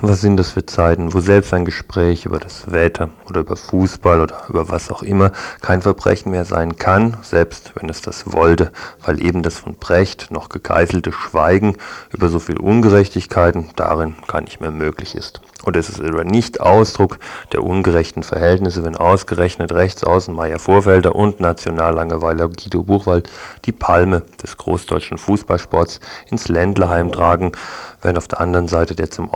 Was sind das für Zeiten, wo selbst ein Gespräch über das Wetter oder über Fußball oder über was auch immer kein Verbrechen mehr sein kann, selbst wenn es das wollte, weil eben das von Brecht noch gegeißelte Schweigen über so viel Ungerechtigkeiten darin gar nicht mehr möglich ist. Und es ist aber nicht Ausdruck der ungerechten Verhältnisse, wenn ausgerechnet Rechtsaußen Meier Vorfelder und Nationallangeweiler Guido Buchwald die Palme des großdeutschen Fußballsports ins Ländlerheim tragen, während auf der anderen Seite der zum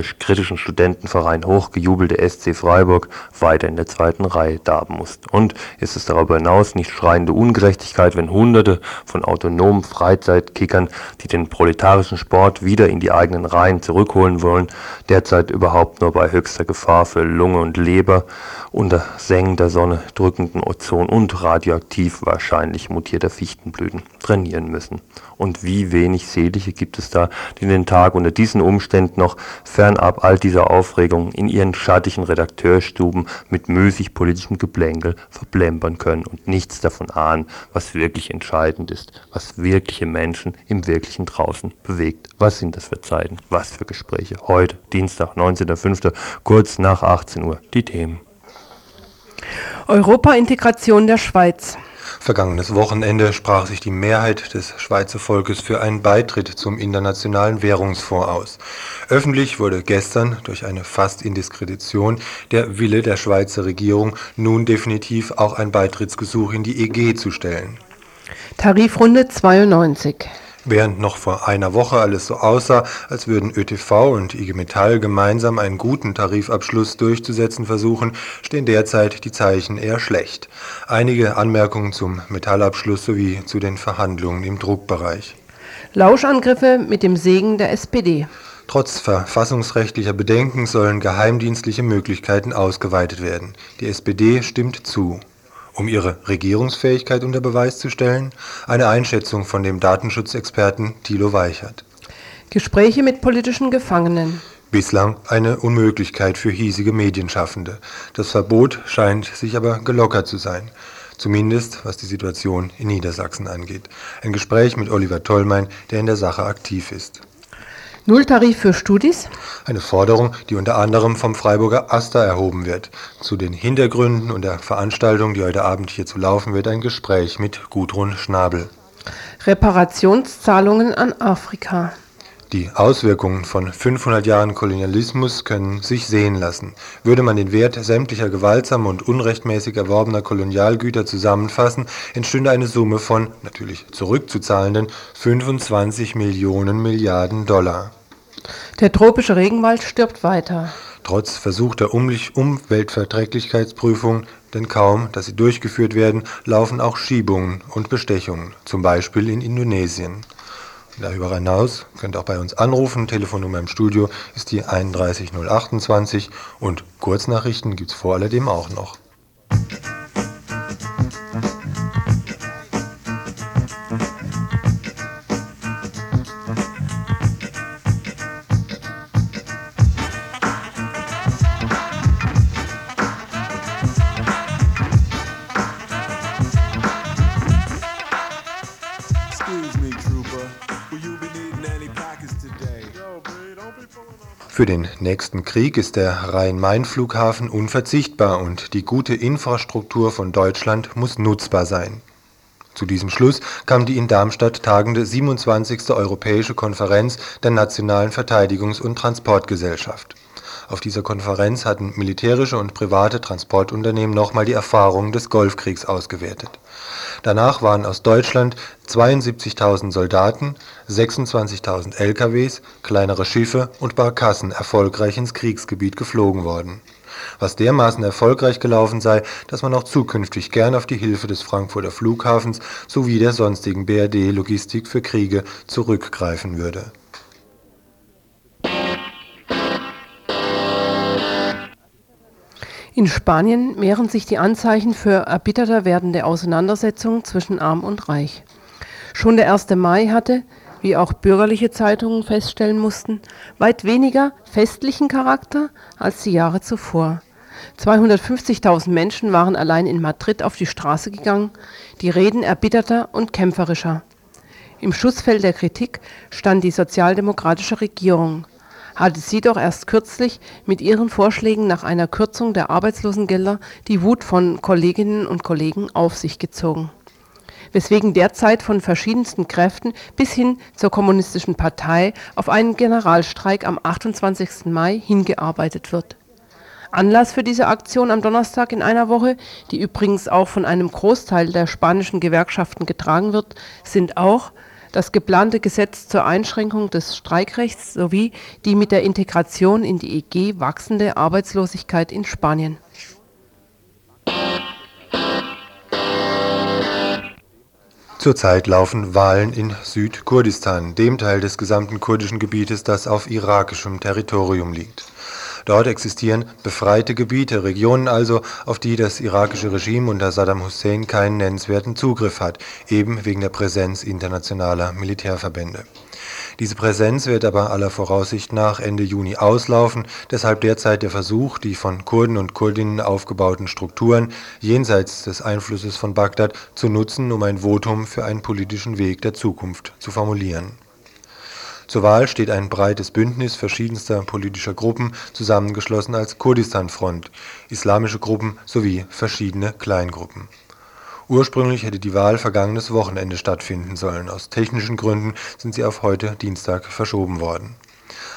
aufklärerisch-kritischen Studentenverein hochgejubelte SC Freiburg weiter in der zweiten Reihe darben muss. Und ist es darüber hinaus nicht schreiende Ungerechtigkeit, wenn Hunderte von autonomen Freizeitkickern, die den proletarischen Sport wieder in die eigenen Reihen zurückholen wollen, derzeit überhaupt nur bei höchster Gefahr für Lunge und Leber unter sengender Sonne, drückenden Ozon und radioaktiv wahrscheinlich mutierter Fichtenblüten trainieren müssen. Und wie wenig Selige gibt es da, die den Tag unter diesen Umständen noch fernab all dieser Aufregung in ihren schattigen Redakteurstuben mit müßig politischem Geplänkel verplempern können und nichts davon ahnen, was wirklich entscheidend ist, was wirkliche Menschen im wirklichen draußen bewegt. Was sind das für Zeiten? Was für Gespräche? Heute, Dienstag, 19.05., kurz nach 18 Uhr. Die Themen. Europa-Integration der Schweiz. Vergangenes Wochenende sprach sich die Mehrheit des Schweizer Volkes für einen Beitritt zum Internationalen Währungsfonds aus. Öffentlich wurde gestern durch eine fast Indiskredition der Wille der Schweizer Regierung, nun definitiv auch ein Beitrittsgesuch in die EG zu stellen. Tarifrunde 92. Während noch vor einer Woche alles so aussah, als würden ÖTV und IG Metall gemeinsam einen guten Tarifabschluss durchzusetzen versuchen, stehen derzeit die Zeichen eher schlecht. Einige Anmerkungen zum Metallabschluss sowie zu den Verhandlungen im Druckbereich. Lauschangriffe mit dem Segen der SPD. Trotz verfassungsrechtlicher Bedenken sollen geheimdienstliche Möglichkeiten ausgeweitet werden. Die SPD stimmt zu um ihre Regierungsfähigkeit unter Beweis zu stellen? Eine Einschätzung von dem Datenschutzexperten Thilo Weichert. Gespräche mit politischen Gefangenen. Bislang eine Unmöglichkeit für hiesige Medienschaffende. Das Verbot scheint sich aber gelockert zu sein. Zumindest was die Situation in Niedersachsen angeht. Ein Gespräch mit Oliver Tollmein, der in der Sache aktiv ist. Nulltarif für Studis? Eine Forderung, die unter anderem vom Freiburger Asta erhoben wird. Zu den Hintergründen und der Veranstaltung, die heute Abend hier zu laufen wird, ein Gespräch mit Gudrun Schnabel. Reparationszahlungen an Afrika. Die Auswirkungen von 500 Jahren Kolonialismus können sich sehen lassen. Würde man den Wert sämtlicher gewaltsamer und unrechtmäßig erworbener Kolonialgüter zusammenfassen, entstünde eine Summe von, natürlich zurückzuzahlenden, 25 Millionen Milliarden Dollar. Der tropische Regenwald stirbt weiter. Trotz versuchter Umweltverträglichkeitsprüfung, denn kaum, dass sie durchgeführt werden, laufen auch Schiebungen und Bestechungen, zum Beispiel in Indonesien. Darüber hinaus könnt ihr auch bei uns anrufen. Telefonnummer im Studio ist die 31028 und Kurznachrichten gibt es vor alledem auch noch. Für den nächsten Krieg ist der Rhein-Main-Flughafen unverzichtbar und die gute Infrastruktur von Deutschland muss nutzbar sein. Zu diesem Schluss kam die in Darmstadt tagende 27. Europäische Konferenz der Nationalen Verteidigungs- und Transportgesellschaft. Auf dieser Konferenz hatten militärische und private Transportunternehmen nochmal die Erfahrungen des Golfkriegs ausgewertet Danach waren aus Deutschland 72.000 Soldaten, 26.000 LKWs, kleinere Schiffe und Barkassen erfolgreich ins Kriegsgebiet geflogen worden. Was dermaßen erfolgreich gelaufen sei, dass man auch zukünftig gern auf die Hilfe des Frankfurter Flughafens sowie der sonstigen BRD-Logistik für Kriege zurückgreifen würde In Spanien mehren sich die Anzeichen für erbitterter werdende Auseinandersetzungen zwischen Arm und Reich. Schon der 1. Mai hatte, wie auch bürgerliche Zeitungen feststellen mussten, weit weniger festlichen Charakter als die Jahre zuvor. 250.000 Menschen waren allein in Madrid auf die Straße gegangen, die Reden erbitterter und kämpferischer. Im Schussfeld der Kritik stand die sozialdemokratische Regierung, hatte sie doch erst kürzlich mit ihren Vorschlägen nach einer Kürzung der Arbeitslosengelder die Wut von Kolleginnen und Kollegen auf sich gezogen weswegen derzeit von verschiedensten Kräften bis hin zur Kommunistischen Partei auf einen Generalstreik am 28. Mai hingearbeitet wird. Anlass für diese Aktion am Donnerstag in einer Woche, die übrigens auch von einem Großteil der spanischen Gewerkschaften getragen wird, sind auch das geplante Gesetz zur Einschränkung des Streikrechts sowie die mit der Integration in die EG wachsende Arbeitslosigkeit in Spanien. Zurzeit laufen Wahlen in Südkurdistan, dem Teil des gesamten kurdischen Gebietes, das auf irakischem Territorium liegt. Dort existieren befreite Gebiete, Regionen also, auf die das irakische Regime unter Saddam Hussein keinen nennenswerten Zugriff hat, eben wegen der Präsenz internationaler Militärverbände. Diese Präsenz wird aber aller Voraussicht nach Ende Juni auslaufen, deshalb derzeit der Versuch, die von Kurden und Kurdinnen aufgebauten Strukturen jenseits des Einflusses von Bagdad zu nutzen, um ein Votum für einen politischen Weg der Zukunft zu formulieren. Zur Wahl steht ein breites Bündnis verschiedenster politischer Gruppen, zusammengeschlossen als Kurdistan-Front, islamische Gruppen sowie verschiedene Kleingruppen Ursprünglich hätte die Wahl vergangenes Wochenende stattfinden sollen, aus technischen Gründen sind sie auf heute Dienstag verschoben worden.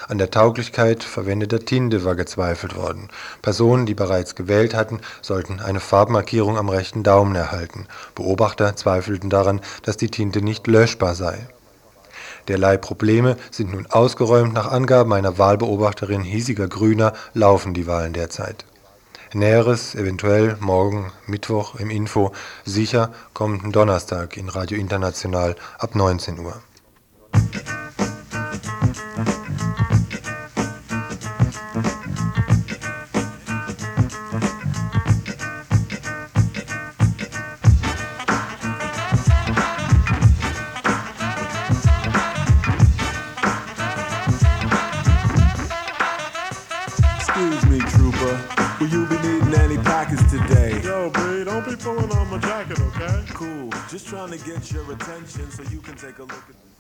An der Tauglichkeit verwendeter Tinte war gezweifelt worden. Personen, die bereits gewählt hatten, sollten eine Farbmarkierung am rechten Daumen erhalten. Beobachter zweifelten daran, dass die Tinte nicht löschbar sei. Derlei Probleme sind nun ausgeräumt. Nach Angaben einer Wahlbeobachterin hiesiger Grüner laufen die Wahlen derzeit. Näheres eventuell morgen Mittwoch im Info, sicher kommenden Donnerstag in Radio International ab 19 Uhr. Excuse me, trooper. Will you be needing any pockets today? Yo, B, don't be pulling on my jacket, okay? Cool. Just trying to get your attention so you can take a look at.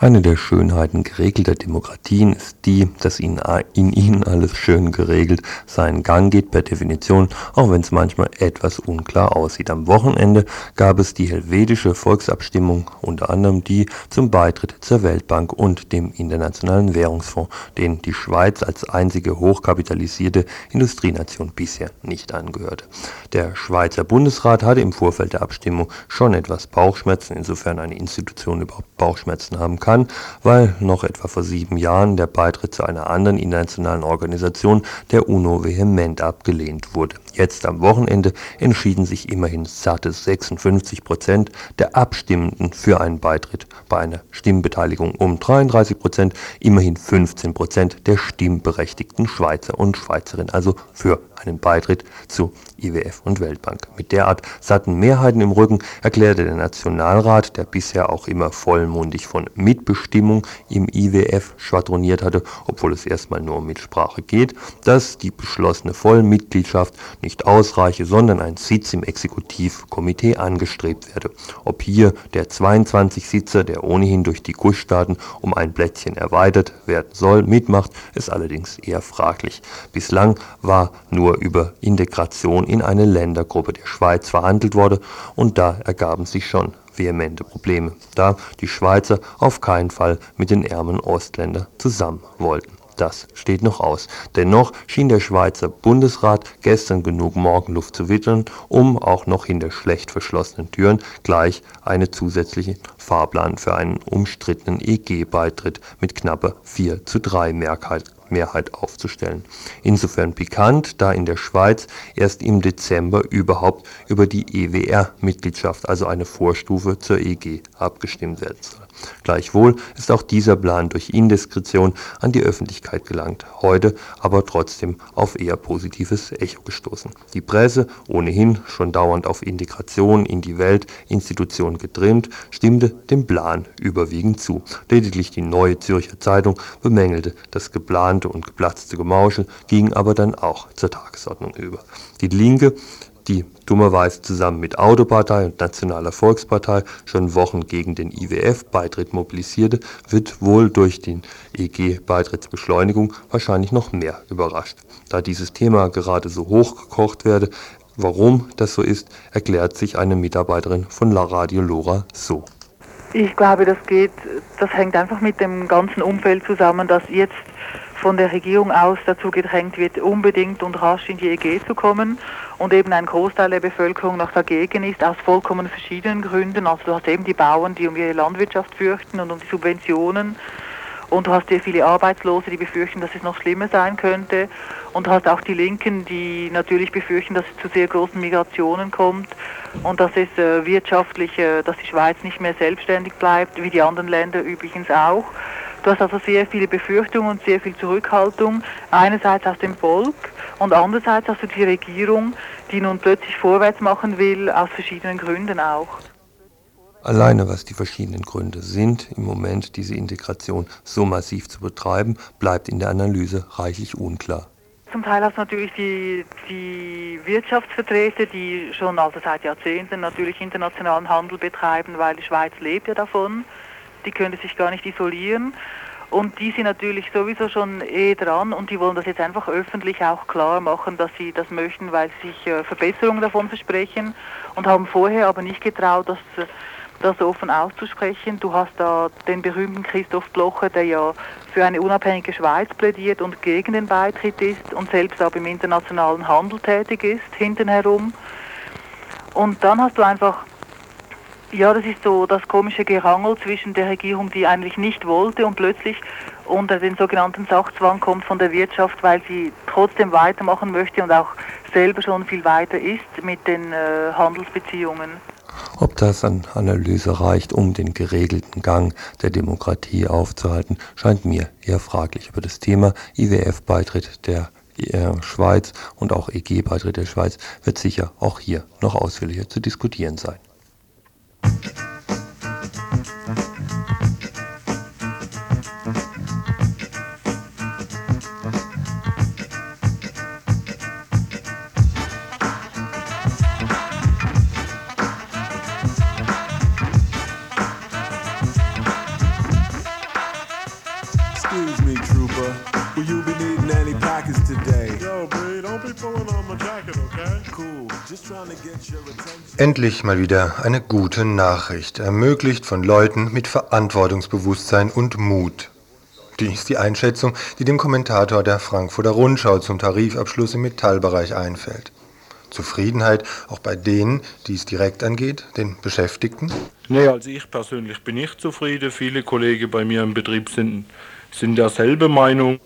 Eine der Schönheiten geregelter Demokratien ist die, dass in, in ihnen alles schön geregelt seinen Gang geht per Definition, auch wenn es manchmal etwas unklar aussieht. Am Wochenende gab es die helvetische Volksabstimmung, unter anderem die zum Beitritt zur Weltbank und dem Internationalen Währungsfonds, den die Schweiz als einzige hochkapitalisierte Industrienation bisher nicht angehörte. Der Schweizer Bundesrat hatte im Vorfeld der Abstimmung schon etwas Bauchschmerzen, insofern eine Institution überhaupt Bauchschmerzen haben kann kann, weil noch etwa vor sieben Jahren der Beitritt zu einer anderen internationalen Organisation, der UNO, vehement abgelehnt wurde. Jetzt am Wochenende entschieden sich immerhin satte 56 Prozent der Abstimmenden für einen Beitritt bei einer Stimmbeteiligung um 33 Prozent, immerhin 15 Prozent der stimmberechtigten Schweizer und Schweizerinnen, also für einen Beitritt zu IWF und Weltbank. Mit derart satten Mehrheiten im Rücken erklärte der Nationalrat, der bisher auch immer vollmundig von Mitbestimmung im IWF schwadroniert hatte, obwohl es erstmal nur um Mitsprache geht, dass die beschlossene Vollmitgliedschaft nicht ausreiche, sondern ein Sitz im Exekutivkomitee angestrebt werde. Ob hier der 22 Sitzer, der ohnehin durch die Gussstaaten um ein Plätzchen erweitert werden soll, mitmacht, ist allerdings eher fraglich. Bislang war nur über Integration in eine Ländergruppe der Schweiz verhandelt wurde und da ergaben sich schon vehemente Probleme, da die Schweizer auf keinen Fall mit den ärmeren Ostländern zusammen wollten. Das steht noch aus. Dennoch schien der Schweizer Bundesrat gestern genug Morgenluft zu wittern, um auch noch hinter schlecht verschlossenen Türen gleich einen zusätzlichen Fahrplan für einen umstrittenen EG-Beitritt mit knapper 4 zu 3 Mehrheit Mehrheit aufzustellen. Insofern pikant, da in der Schweiz erst im Dezember überhaupt über die EWR-Mitgliedschaft, also eine Vorstufe zur EG, abgestimmt werden soll. Gleichwohl ist auch dieser Plan durch Indiskretion an die Öffentlichkeit gelangt, heute aber trotzdem auf eher positives Echo gestoßen. Die Presse, ohnehin schon dauernd auf Integration in die Weltinstitution getrimmt, stimmte dem Plan überwiegend zu. Lediglich die Neue Zürcher Zeitung bemängelte das geplante und geplatzte Gemauschel gingen aber dann auch zur Tagesordnung über. Die Linke die dummerweise zusammen mit Autopartei und Nationaler Volkspartei schon Wochen gegen den IWF-Beitritt mobilisierte, wird wohl durch den EG-Beitrittsbeschleunigung wahrscheinlich noch mehr überrascht. Da dieses Thema gerade so hochgekocht werde, warum das so ist, erklärt sich eine Mitarbeiterin von La Radio Lora so. Ich glaube, das geht, das hängt einfach mit dem ganzen Umfeld zusammen, dass jetzt von der Regierung aus dazu gedrängt wird, unbedingt und rasch in die EG zu kommen und eben ein Großteil der Bevölkerung noch dagegen ist, aus vollkommen verschiedenen Gründen. Also du hast eben die Bauern, die um ihre Landwirtschaft fürchten und um die Subventionen. Und du hast sehr viele Arbeitslose, die befürchten, dass es noch schlimmer sein könnte. Und du hast auch die Linken, die natürlich befürchten, dass es zu sehr großen Migrationen kommt und dass es äh, wirtschaftlich, äh, dass die Schweiz nicht mehr selbstständig bleibt, wie die anderen Länder übrigens auch. Du hast also sehr viele Befürchtungen und sehr viel Zurückhaltung, einerseits aus dem Volk und andererseits hast du die Regierung, die nun plötzlich vorwärts machen will, aus verschiedenen Gründen auch. Alleine was die verschiedenen Gründe sind, im Moment diese Integration so massiv zu betreiben, bleibt in der Analyse reichlich unklar. Zum Teil hast du natürlich die, die Wirtschaftsvertreter, die schon also seit Jahrzehnten natürlich internationalen Handel betreiben, weil die Schweiz lebt ja davon. Die können sich gar nicht isolieren. Und die sind natürlich sowieso schon eh dran und die wollen das jetzt einfach öffentlich auch klar machen, dass sie das möchten, weil sie sich äh, Verbesserungen davon versprechen und haben vorher aber nicht getraut, das, das offen auszusprechen. Du hast da den berühmten Christoph Blocher, der ja für eine unabhängige Schweiz plädiert und gegen den Beitritt ist und selbst aber im internationalen Handel tätig ist, hinten herum. Und dann hast du einfach ja, das ist so das komische Gerangel zwischen der Regierung, die eigentlich nicht wollte und plötzlich unter den sogenannten Sachzwang kommt von der Wirtschaft, weil sie trotzdem weitermachen möchte und auch selber schon viel weiter ist mit den äh, Handelsbeziehungen. Ob das an Analyse reicht, um den geregelten Gang der Demokratie aufzuhalten, scheint mir eher fraglich. Über das Thema IWF-Beitritt der äh, Schweiz und auch EG-Beitritt der Schweiz wird sicher auch hier noch ausführlicher zu diskutieren sein. Trying to get your attention. Endlich mal wieder eine gute Nachricht, ermöglicht von Leuten mit Verantwortungsbewusstsein und Mut. Die ist die Einschätzung, die dem Kommentator der Frankfurter Rundschau zum Tarifabschluss im Metallbereich einfällt. Zufriedenheit auch bei denen, die es direkt angeht, den Beschäftigten? Nee, also ich persönlich bin nicht zufrieden. Viele Kollegen bei mir im Betrieb sind, sind derselbe Meinung.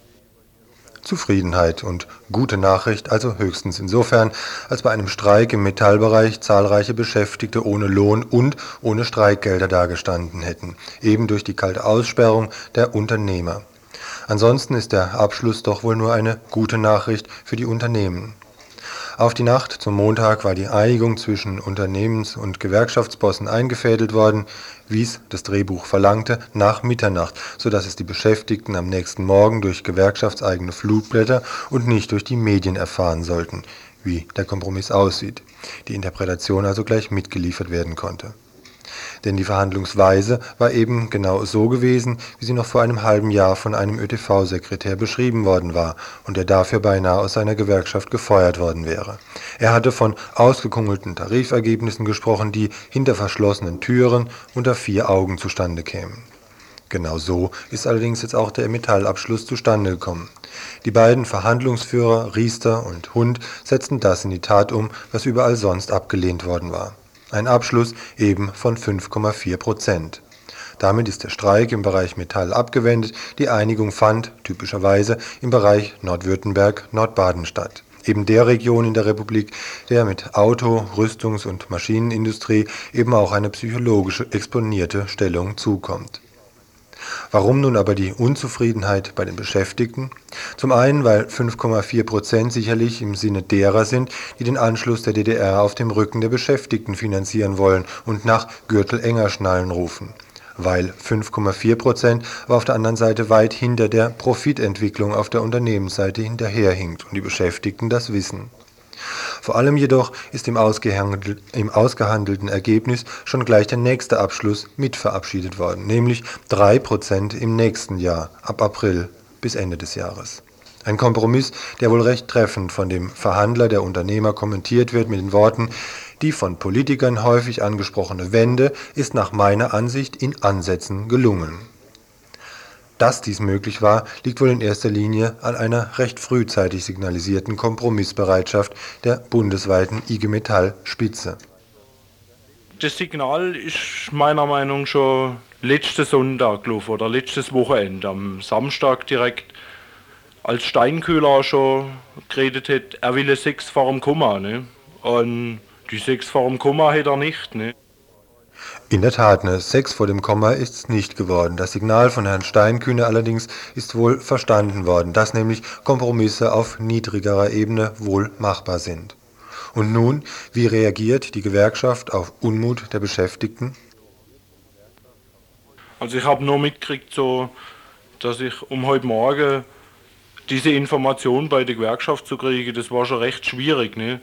Zufriedenheit und gute Nachricht also höchstens insofern, als bei einem Streik im Metallbereich zahlreiche Beschäftigte ohne Lohn und ohne Streikgelder dagestanden hätten, eben durch die kalte Aussperrung der Unternehmer. Ansonsten ist der Abschluss doch wohl nur eine gute Nachricht für die Unternehmen. Auf die Nacht zum Montag war die Einigung zwischen Unternehmens- und Gewerkschaftsbossen eingefädelt worden, wie es das Drehbuch verlangte, nach Mitternacht, so dass es die Beschäftigten am nächsten Morgen durch gewerkschaftseigene Flugblätter und nicht durch die Medien erfahren sollten, wie der Kompromiss aussieht, die Interpretation also gleich mitgeliefert werden konnte. Denn die Verhandlungsweise war eben genau so gewesen, wie sie noch vor einem halben Jahr von einem ÖTV-Sekretär beschrieben worden war und der dafür beinahe aus seiner Gewerkschaft gefeuert worden wäre. Er hatte von ausgekungelten Tarifergebnissen gesprochen, die hinter verschlossenen Türen unter vier Augen zustande kämen. Genau so ist allerdings jetzt auch der Metallabschluss zustande gekommen. Die beiden Verhandlungsführer Riester und Hund setzten das in die Tat um, was überall sonst abgelehnt worden war. Ein Abschluss eben von 5,4 Prozent. Damit ist der Streik im Bereich Metall abgewendet, die Einigung fand, typischerweise, im Bereich Nordwürttemberg-Nordbaden statt. Eben der Region in der Republik, der mit Auto-, Rüstungs- und Maschinenindustrie eben auch eine psychologische exponierte Stellung zukommt. Warum nun aber die Unzufriedenheit bei den Beschäftigten? Zum einen, weil 5,4 Prozent sicherlich im Sinne derer sind, die den Anschluss der DDR auf dem Rücken der Beschäftigten finanzieren wollen und nach Gürtel enger schnallen rufen. weil 5,4 Prozent aber auf der anderen Seite weit hinter der Profitentwicklung auf der Unternehmensseite hinterherhinkt und die Beschäftigten das wissen. Vor allem jedoch ist im, im ausgehandelten Ergebnis schon gleich der nächste Abschluss mit verabschiedet worden, nämlich 3% im nächsten Jahr, ab April bis Ende des Jahres. Ein Kompromiss, der wohl recht treffend von dem Verhandler der Unternehmer kommentiert wird mit den Worten, die von Politikern häufig angesprochene Wende ist nach meiner Ansicht in Ansätzen gelungen. Dass dies möglich war, liegt wohl in erster Linie an einer recht frühzeitig signalisierten Kompromissbereitschaft der bundesweiten IG Metall Spitze. Das Signal ist meiner Meinung nach schon letzten Sonntag gelaufen oder letztes Wochenende, am Samstag direkt, als Steinkühler schon geredet hat, er will sechs vor dem Komma. Ne? Und die sechs vor dem Komma hat er nicht. Ne? In der Tat, ne, Sex vor dem Komma ist's nicht geworden. Das Signal von Herrn Steinkühne allerdings ist wohl verstanden worden, dass nämlich Kompromisse auf niedrigerer Ebene wohl machbar sind. Und nun, wie reagiert die Gewerkschaft auf Unmut der Beschäftigten? Also ich habe nur mitgekriegt, so, dass ich um heute Morgen diese Information bei der Gewerkschaft zu kriegen, das war schon recht schwierig. Ne?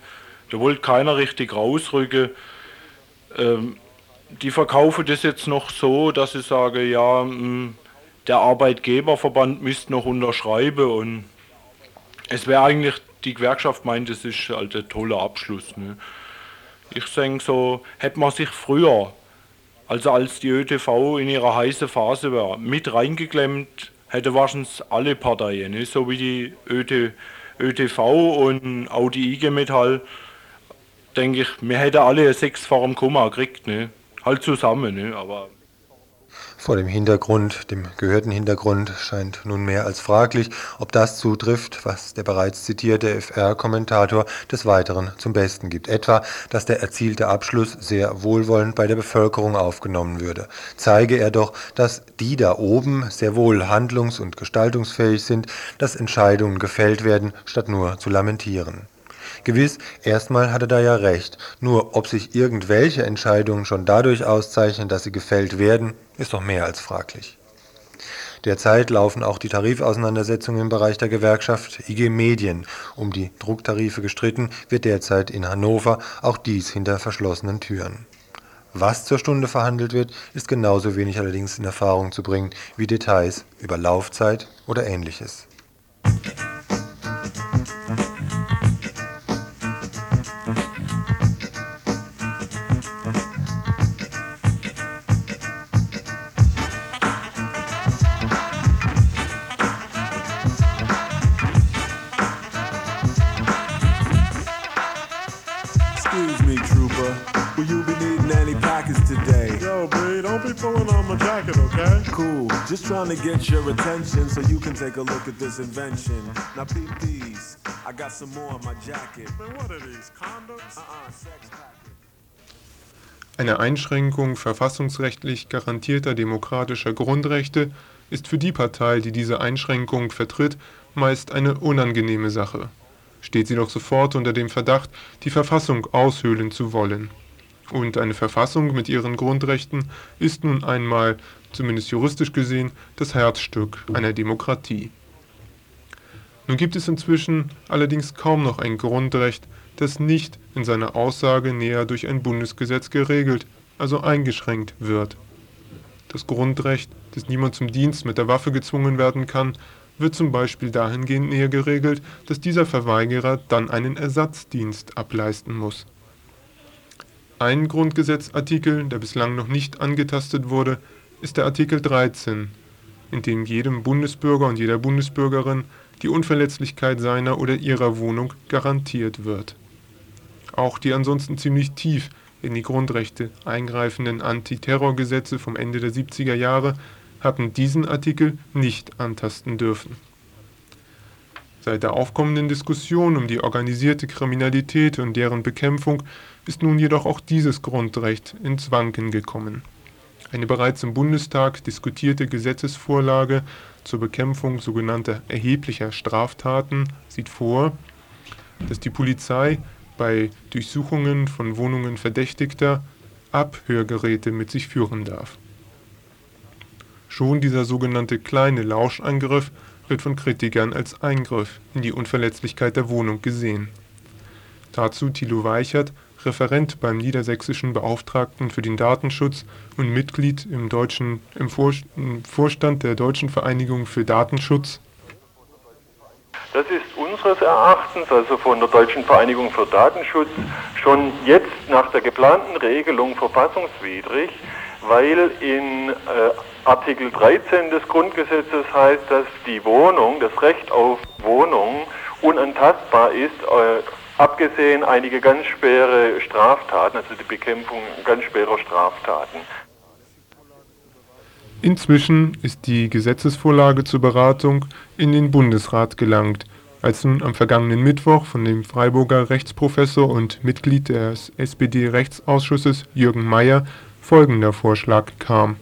Da wollte keiner richtig rausrücken. Ähm, die verkaufen das jetzt noch so, dass sie sagen, ja, mm, der Arbeitgeberverband müsste noch unterschreiben und es wäre eigentlich, die Gewerkschaft meint, das ist halt ein toller Abschluss. Ne? Ich denke so, hätte man sich früher, also als die ÖTV in ihrer heißen Phase war, mit reingeklemmt, hätte wahrscheinlich alle Parteien, ne? so wie die ÖT, ÖTV und auch die IG Metall, denke ich, wir hätten alle sechs vor dem Komma gekriegt. Ne? Halt zusammen, ne? aber vor dem Hintergrund, dem gehörten Hintergrund, scheint nunmehr als fraglich, ob das zutrifft, was der bereits zitierte FR-Kommentator des Weiteren zum Besten gibt. Etwa, dass der erzielte Abschluss sehr wohlwollend bei der Bevölkerung aufgenommen würde. Zeige er doch, dass die da oben sehr wohl handlungs- und gestaltungsfähig sind, dass Entscheidungen gefällt werden, statt nur zu lamentieren. Gewiss, erstmal hat er da ja recht. Nur ob sich irgendwelche Entscheidungen schon dadurch auszeichnen, dass sie gefällt werden, ist doch mehr als fraglich. Derzeit laufen auch die Tarifauseinandersetzungen im Bereich der Gewerkschaft IG Medien. Um die Drucktarife gestritten wird derzeit in Hannover, auch dies hinter verschlossenen Türen. Was zur Stunde verhandelt wird, ist genauso wenig allerdings in Erfahrung zu bringen wie Details über Laufzeit oder ähnliches. Just trying to get your attention so you can take a look at this invention. Now peep these. I got some more on my jacket. Man, what are these? Condoms? Uh-uh, sex. Eine Einschränkung verfassungsrechtlich garantierter demokratischer Grundrechte ist für die Partei, die diese Einschränkung vertritt, meist eine unangenehme Sache. Steht sie doch sofort unter dem Verdacht, die Verfassung aushöhlen zu wollen. Und eine Verfassung mit ihren Grundrechten ist nun einmal zumindest juristisch gesehen, das Herzstück einer Demokratie. Nun gibt es inzwischen allerdings kaum noch ein Grundrecht, das nicht in seiner Aussage näher durch ein Bundesgesetz geregelt, also eingeschränkt wird. Das Grundrecht, dass niemand zum Dienst mit der Waffe gezwungen werden kann, wird zum Beispiel dahingehend näher geregelt, dass dieser Verweigerer dann einen Ersatzdienst ableisten muss. Ein Grundgesetzartikel, der bislang noch nicht angetastet wurde, ist der Artikel 13, in dem jedem Bundesbürger und jeder Bundesbürgerin die Unverletzlichkeit seiner oder ihrer Wohnung garantiert wird. Auch die ansonsten ziemlich tief in die Grundrechte eingreifenden Antiterrorgesetze vom Ende der 70er Jahre hatten diesen Artikel nicht antasten dürfen. Seit der aufkommenden Diskussion um die organisierte Kriminalität und deren Bekämpfung ist nun jedoch auch dieses Grundrecht ins Wanken gekommen eine bereits im Bundestag diskutierte Gesetzesvorlage zur Bekämpfung sogenannter erheblicher Straftaten sieht vor, dass die Polizei bei Durchsuchungen von Wohnungen Verdächtigter Abhörgeräte mit sich führen darf. Schon dieser sogenannte kleine Lauschangriff wird von Kritikern als Eingriff in die Unverletzlichkeit der Wohnung gesehen. Dazu Thilo Weichert, Referent beim niedersächsischen Beauftragten für den Datenschutz und Mitglied im, Vorstand der Deutschen Vereinigung für Datenschutz. Das ist unseres Erachtens, also von der Deutschen Vereinigung für Datenschutz, schon jetzt nach der geplanten Regelung verfassungswidrig, weil in äh, Artikel 13 des Grundgesetzes heißt, dass die Wohnung, das Recht auf Wohnung unantastbar ist, äh, abgesehen einige ganz schwere Straftaten, also die Bekämpfung ganz schwerer Straftaten. Inzwischen ist die Gesetzesvorlage zur Beratung in den Bundesrat gelangt, als nun am vergangenen Mittwoch von dem Freiburger Rechtsprofessor und Mitglied des SPD-Rechtsausschusses Jürgen Mayer folgender Vorschlag kam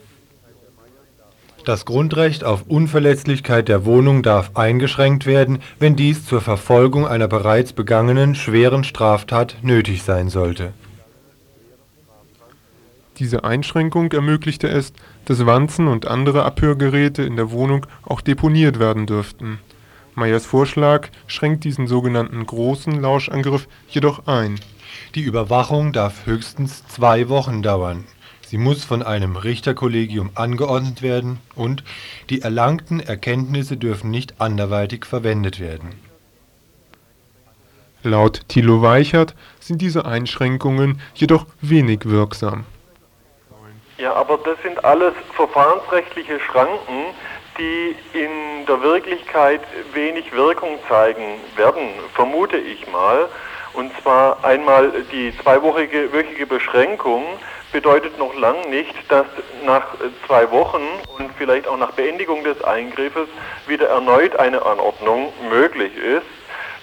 das Grundrecht auf Unverletzlichkeit der Wohnung darf eingeschränkt werden, wenn dies zur Verfolgung einer bereits begangenen schweren Straftat nötig sein sollte. Diese Einschränkung ermöglichte es, dass Wanzen und andere Abhörgeräte in der Wohnung auch deponiert werden dürften. Meyers Vorschlag schränkt diesen sogenannten großen Lauschangriff jedoch ein. Die Überwachung darf höchstens zwei Wochen dauern Sie muss von einem Richterkollegium angeordnet werden und die erlangten Erkenntnisse dürfen nicht anderweitig verwendet werden. Laut Thilo Weichert sind diese Einschränkungen jedoch wenig wirksam. Ja, aber das sind alles verfahrensrechtliche Schranken, die in der Wirklichkeit wenig Wirkung zeigen werden, vermute ich mal. Und zwar einmal die zweiwöchige Beschränkung bedeutet noch lang nicht, dass nach zwei Wochen und vielleicht auch nach Beendigung des Eingriffes wieder erneut eine Anordnung möglich ist.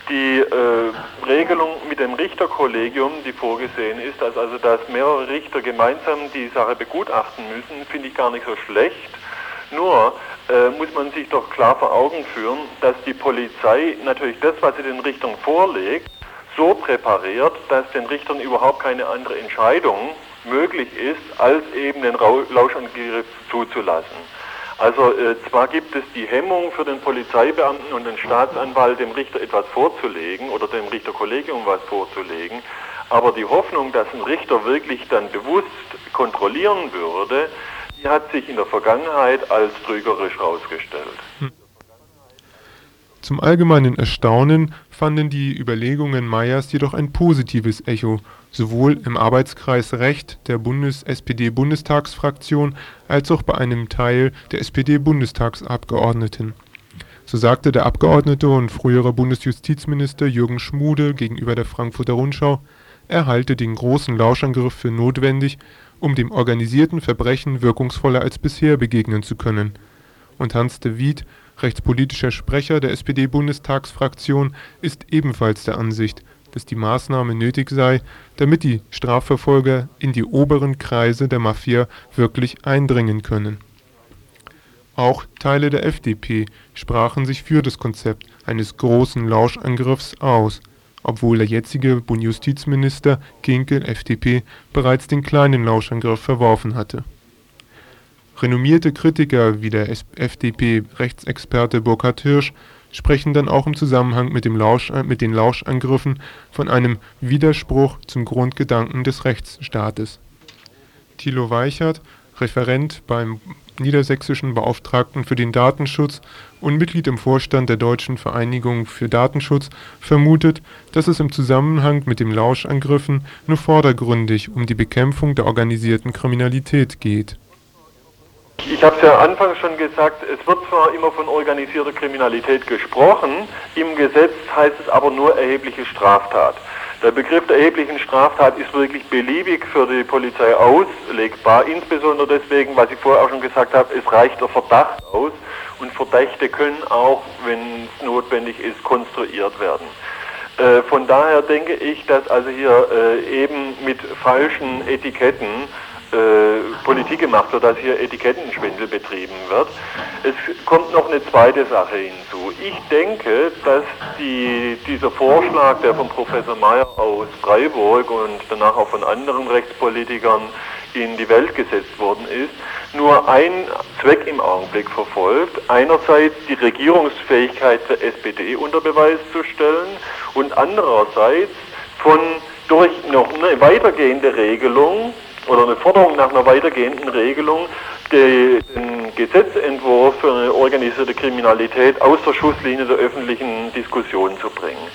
Die äh, Regelung mit dem Richterkollegium, die vorgesehen ist, dass also dass mehrere Richter gemeinsam die Sache begutachten müssen, finde ich gar nicht so schlecht. Nur äh, muss man sich doch klar vor Augen führen, dass die Polizei natürlich das, was sie den Richtern vorlegt, so präpariert, dass den Richtern überhaupt keine andere Entscheidung möglich ist, als eben den Lauschangriff zuzulassen. Also äh, zwar gibt es die Hemmung für den Polizeibeamten und den Staatsanwalt, dem Richter etwas vorzulegen oder dem Richterkollegium was vorzulegen, aber die Hoffnung, dass ein Richter wirklich dann bewusst kontrollieren würde, die hat sich in der Vergangenheit als trügerisch herausgestellt. Hm. Zum allgemeinen Erstaunen fanden die Überlegungen Meyers jedoch ein positives Echo, sowohl im Arbeitskreis Recht der Bundes-SPD-Bundestagsfraktion als auch bei einem Teil der SPD-Bundestagsabgeordneten. So sagte der Abgeordnete und frühere Bundesjustizminister Jürgen Schmude gegenüber der Frankfurter Rundschau, er halte den großen Lauschangriff für notwendig, um dem organisierten Verbrechen wirkungsvoller als bisher begegnen zu können. Und Hans de Wied rechtspolitischer Sprecher der SPD-Bundestagsfraktion, ist ebenfalls der Ansicht, dass die Maßnahme nötig sei, damit die Strafverfolger in die oberen Kreise der Mafia wirklich eindringen können. Auch Teile der FDP sprachen sich für das Konzept eines großen Lauschangriffs aus, obwohl der jetzige Bundesjustizminister Kinkel (FDP) bereits den kleinen Lauschangriff verworfen hatte Renommierte Kritiker wie der FDP-Rechtsexperte Burkhard Hirsch sprechen dann auch im Zusammenhang mit, Lausch, mit den Lauschangriffen von einem Widerspruch zum Grundgedanken des Rechtsstaates. Thilo Weichert, Referent beim niedersächsischen Beauftragten für den Datenschutz und Mitglied im Vorstand der Deutschen Vereinigung für Datenschutz, vermutet, dass es im Zusammenhang mit den Lauschangriffen nur vordergründig um die Bekämpfung der organisierten Kriminalität geht ich habe es ja anfangs schon gesagt, es wird zwar immer von organisierter Kriminalität gesprochen, im Gesetz heißt es aber nur erhebliche Straftat. Der Begriff der erheblichen Straftat ist wirklich beliebig für die Polizei auslegbar, insbesondere deswegen, was ich vorher auch schon gesagt habe, es reicht der Verdacht aus und Verdächte können auch, wenn es notwendig ist, konstruiert werden. Äh, von daher denke ich, dass also hier äh, eben mit falschen Etiketten äh, Politik gemacht wird, dass hier Etikettenschwindel betrieben wird. Es kommt noch eine zweite Sache hinzu. Ich denke, dass die, dieser Vorschlag, der von Professor Mayer aus Freiburg und danach auch von anderen Rechtspolitikern in die Welt gesetzt worden ist, nur ein Zweck im Augenblick verfolgt. Einerseits die Regierungsfähigkeit der SPD unter Beweis zu stellen und andererseits von durch noch eine weitergehende Regelung oder eine Forderung nach einer weitergehenden Regelung den Gesetzentwurf für eine organisierte Kriminalität aus der Schusslinie der öffentlichen Diskussion zu bringen.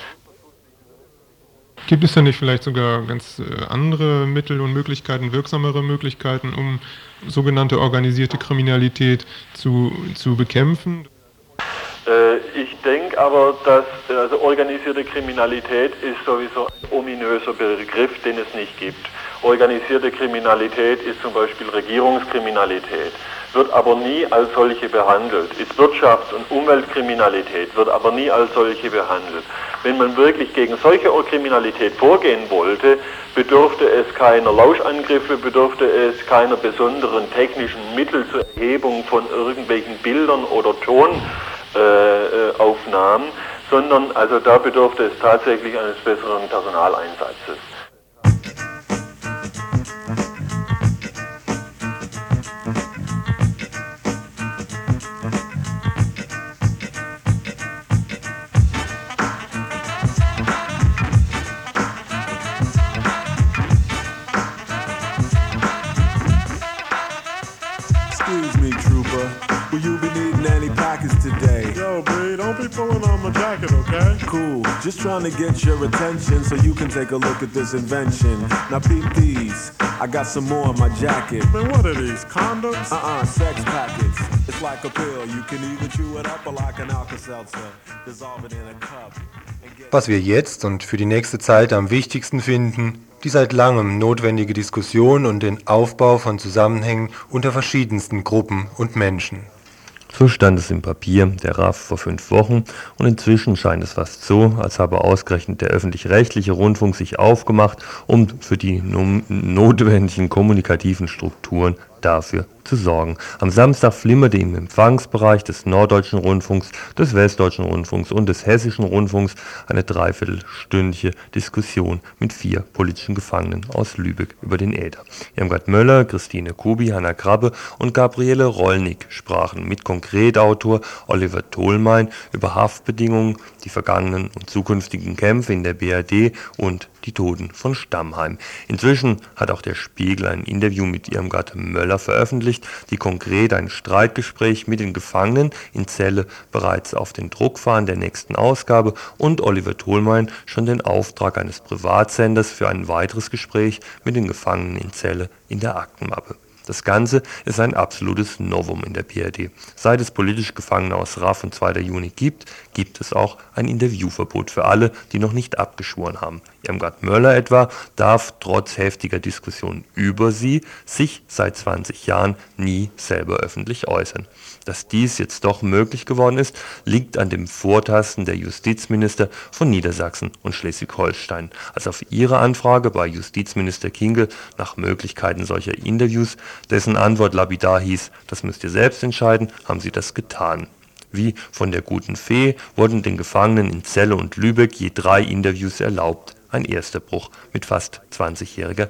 Gibt es denn nicht vielleicht sogar ganz äh, andere Mittel und Möglichkeiten, wirksamere Möglichkeiten, um sogenannte organisierte Kriminalität zu, zu bekämpfen? Äh, ich denke aber, dass also organisierte Kriminalität ist sowieso ein ominöser Begriff, den es nicht gibt. Organisierte Kriminalität ist zum Beispiel Regierungskriminalität, wird aber nie als solche behandelt. Ist Wirtschafts- und Umweltkriminalität, wird aber nie als solche behandelt. Wenn man wirklich gegen solche Kriminalität vorgehen wollte, bedurfte es keiner Lauschangriffe, bedurfte es keiner besonderen technischen Mittel zur Erhebung von irgendwelchen Bildern oder Tonaufnahmen, sondern also da bedurfte es tatsächlich eines besseren Personaleinsatzes. Pulling on my jacket, okay? Cool. Just trying to get your attention so you can take a look at this invention. Now peep these. I got some more in my jacket. Man, what are these, condoms? Uh-uh, sex packets. It's like a pill. You can either chew it up or like an Alka-Seltzer. Dissolve it in a cup. Was wir jetzt und für die nächste Zeit am wichtigsten finden, die seit langem notwendige Diskussion und den Aufbau von Zusammenhängen unter verschiedensten Gruppen und Menschen. So stand es im Papier der RAF vor fünf Wochen. Und inzwischen scheint es fast so, als habe ausgerechnet der öffentlich-rechtliche Rundfunk sich aufgemacht, um für die notwendigen kommunikativen Strukturen dafür zu sorgen. Am Samstag flimmerte im Empfangsbereich des Norddeutschen Rundfunks, des Westdeutschen Rundfunks und des Hessischen Rundfunks eine dreiviertelstündliche Diskussion mit vier politischen Gefangenen aus Lübeck über den Äther. Irmgard Möller, Christine Kubi, Hanna Krabbe und Gabriele Rollnick sprachen mit Konkretautor Oliver Tholmein über Haftbedingungen, die vergangenen und zukünftigen Kämpfe in der BRD und die Toten von Stammheim. Inzwischen hat auch der Spiegel ein Interview mit Irmgard Möller veröffentlicht, die konkret ein Streitgespräch mit den Gefangenen in Celle bereits auf den Druck fahren der nächsten Ausgabe und Oliver Tholmein schon den Auftrag eines Privatsenders für ein weiteres Gespräch mit den Gefangenen in Celle in der Aktenmappe. Das Ganze ist ein absolutes Novum in der PRD. Seit es politisch Gefangene aus RAF und 2. Juni gibt, gibt es auch ein Interviewverbot für alle, die noch nicht abgeschworen haben. Irmgard Möller etwa darf trotz heftiger Diskussionen über sie sich seit 20 Jahren nie selber öffentlich äußern. Dass dies jetzt doch möglich geworden ist, liegt an dem Vortasten der Justizminister von Niedersachsen und Schleswig-Holstein, als auf ihre Anfrage bei Justizminister Kinkel nach Möglichkeiten solcher Interviews, dessen Antwort lapidar hieß, das müsst ihr selbst entscheiden, haben sie das getan. Wie von der guten Fee wurden den Gefangenen in Celle und Lübeck je drei Interviews erlaubt. Ein erster Bruch mit fast 20-jähriger